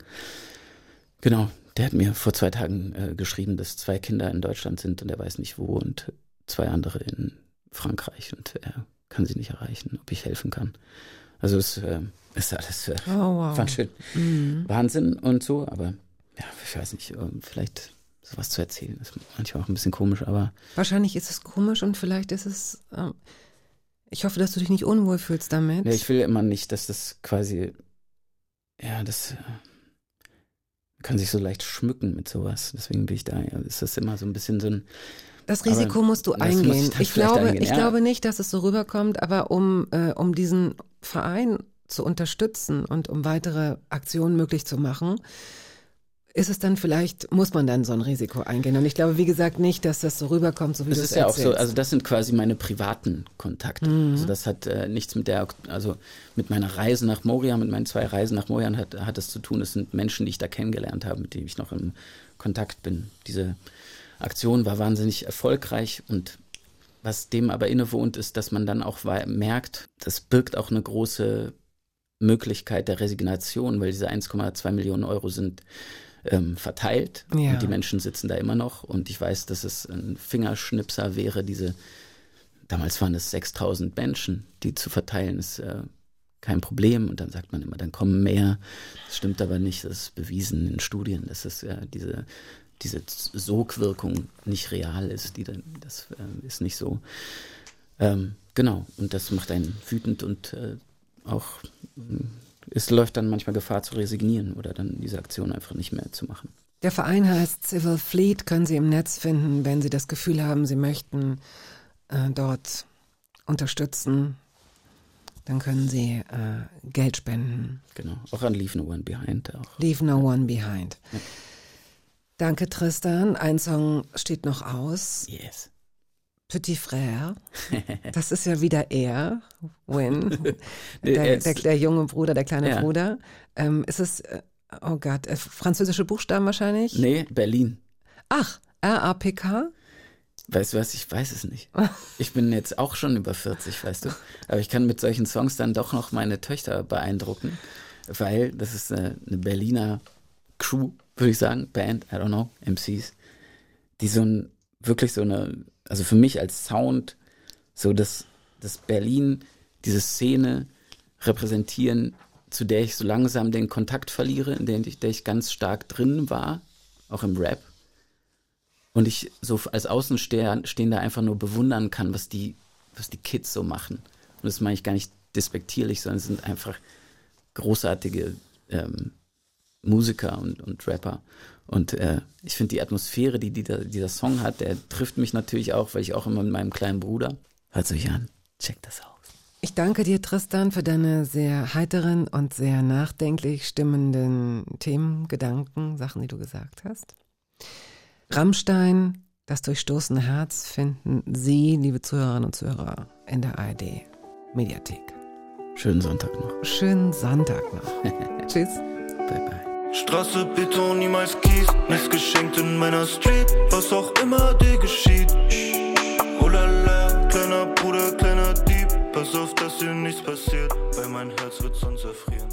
Genau, der hat mir vor zwei Tagen äh, geschrieben, dass zwei Kinder in Deutschland sind und er weiß nicht wo und zwei andere in Frankreich und er kann sie nicht erreichen, ob ich helfen kann. Also es äh, ist alles äh, oh, wow. fand schön. Mhm. Wahnsinn und so, aber ja, ich weiß nicht, vielleicht sowas zu erzählen ist manchmal auch ein bisschen komisch, aber Wahrscheinlich ist es komisch und vielleicht ist es. Ähm, ich hoffe, dass du dich nicht unwohl fühlst damit. ja, ich will immer nicht, dass das quasi, ja, das äh, kann sich so leicht schmücken mit sowas. Deswegen bin ich da, ja, ist das immer so ein bisschen so ein, Das Risiko musst du eingehen. ich Ich, dann vielleicht glaube, eingehen, ich ja. glaube nicht, dass es so rüberkommt, aber um, äh, um diesen Verein zu unterstützen und um weitere Aktionen möglich zu machen, ist es dann vielleicht, muss man dann so ein Risiko eingehen. Und ich glaube, wie gesagt, nicht, dass das so rüberkommt, so wie Das du ist es ja auch so, erzählst. also das sind quasi meine privaten Kontakte. Mhm. Also das hat äh, nichts mit der, also mit meiner Reise nach Moria, mit meinen zwei Reisen nach Moria hat, hat es zu tun. Es sind Menschen, die ich da kennengelernt habe, mit denen ich noch im Kontakt bin. Diese Aktion war wahnsinnig erfolgreich und was dem aber innewohnt ist, dass man dann auch merkt, das birgt auch eine große Möglichkeit der Resignation, weil diese 1,2 Millionen Euro sind ähm, verteilt. Ja. und die Menschen sitzen da immer noch. Und ich weiß, dass es ein Fingerschnipser wäre, diese, damals waren es 6000 Menschen, die zu verteilen ist äh, kein Problem. Und dann sagt man immer, dann kommen mehr, das stimmt aber nicht, das ist bewiesen in Studien, dass es ja diese, diese Sogwirkung nicht real ist, die dann, das äh, ist nicht so. Ähm, genau, und das macht einen wütend und äh, auch mh, es läuft dann manchmal Gefahr zu resignieren oder dann diese Aktion einfach nicht mehr zu machen. Der Verein heißt Civil Fleet, können Sie im Netz finden, wenn Sie das Gefühl haben, Sie möchten äh, dort unterstützen, dann können Sie äh, Geld spenden. Genau, auch an Leave No One Behind auch. Leave No One Behind. Danke, Tristan. Ein Song steht noch aus. Yes. Petit Frère. Das ist ja wieder er, Win. Der, er der, der junge Bruder, der kleine Ja. Bruder. Ähm, ist es, äh, oh Gott, äh, französische Buchstaben wahrscheinlich? Nee, Berlin. Ach, R-A-P-K? Weißt du was, ich weiß es nicht. Ich bin jetzt auch schon über 40, weißt du. Aber ich kann mit solchen Songs dann doch noch meine Töchter beeindrucken, weil das ist eine, eine Berliner Crew, würde ich sagen, Band, I don't know, MCs. die so ein, wirklich so eine, also für mich als Sound, so das, das Berlin, diese Szene repräsentieren, zu der ich so langsam den Kontakt verliere, in der ich, der ich ganz stark drin war, auch im Rap. Und ich so als Außenstehender einfach nur bewundern kann, was die, was die Kids so machen. Und das meine ich gar nicht despektierlich, sondern es sind einfach großartige ähm, Musiker und, und Rapper. Und äh, ich finde die Atmosphäre, die dieser, dieser Song hat, der trifft mich natürlich auch, weil ich auch immer mit meinem kleinen Bruder. Hört euch an, checkt das aus. Ich danke dir, Tristan, für deine sehr heiteren und sehr nachdenklich stimmenden Themen, Gedanken, Sachen, die du gesagt hast. Rammstein, das durchstoßene Herz finden Sie, liebe Zuhörerinnen und Zuhörer, in der ARD Mediathek. Schönen Sonntag noch. Schönen Sonntag noch. Tschüss. Bye bye. Straße, Beton, niemals Kies, nichts geschenkt in meiner Street, was auch immer dir geschieht. Oh la la, kleiner Bruder, kleiner Dieb, pass auf, dass dir nichts passiert, weil mein Herz wird sonst erfrieren.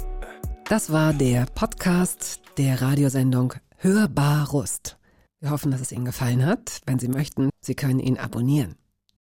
Das war der Podcast der Radiosendung Hörbar Rust. Wir hoffen, dass es Ihnen gefallen hat. Wenn Sie möchten, Sie können ihn abonnieren.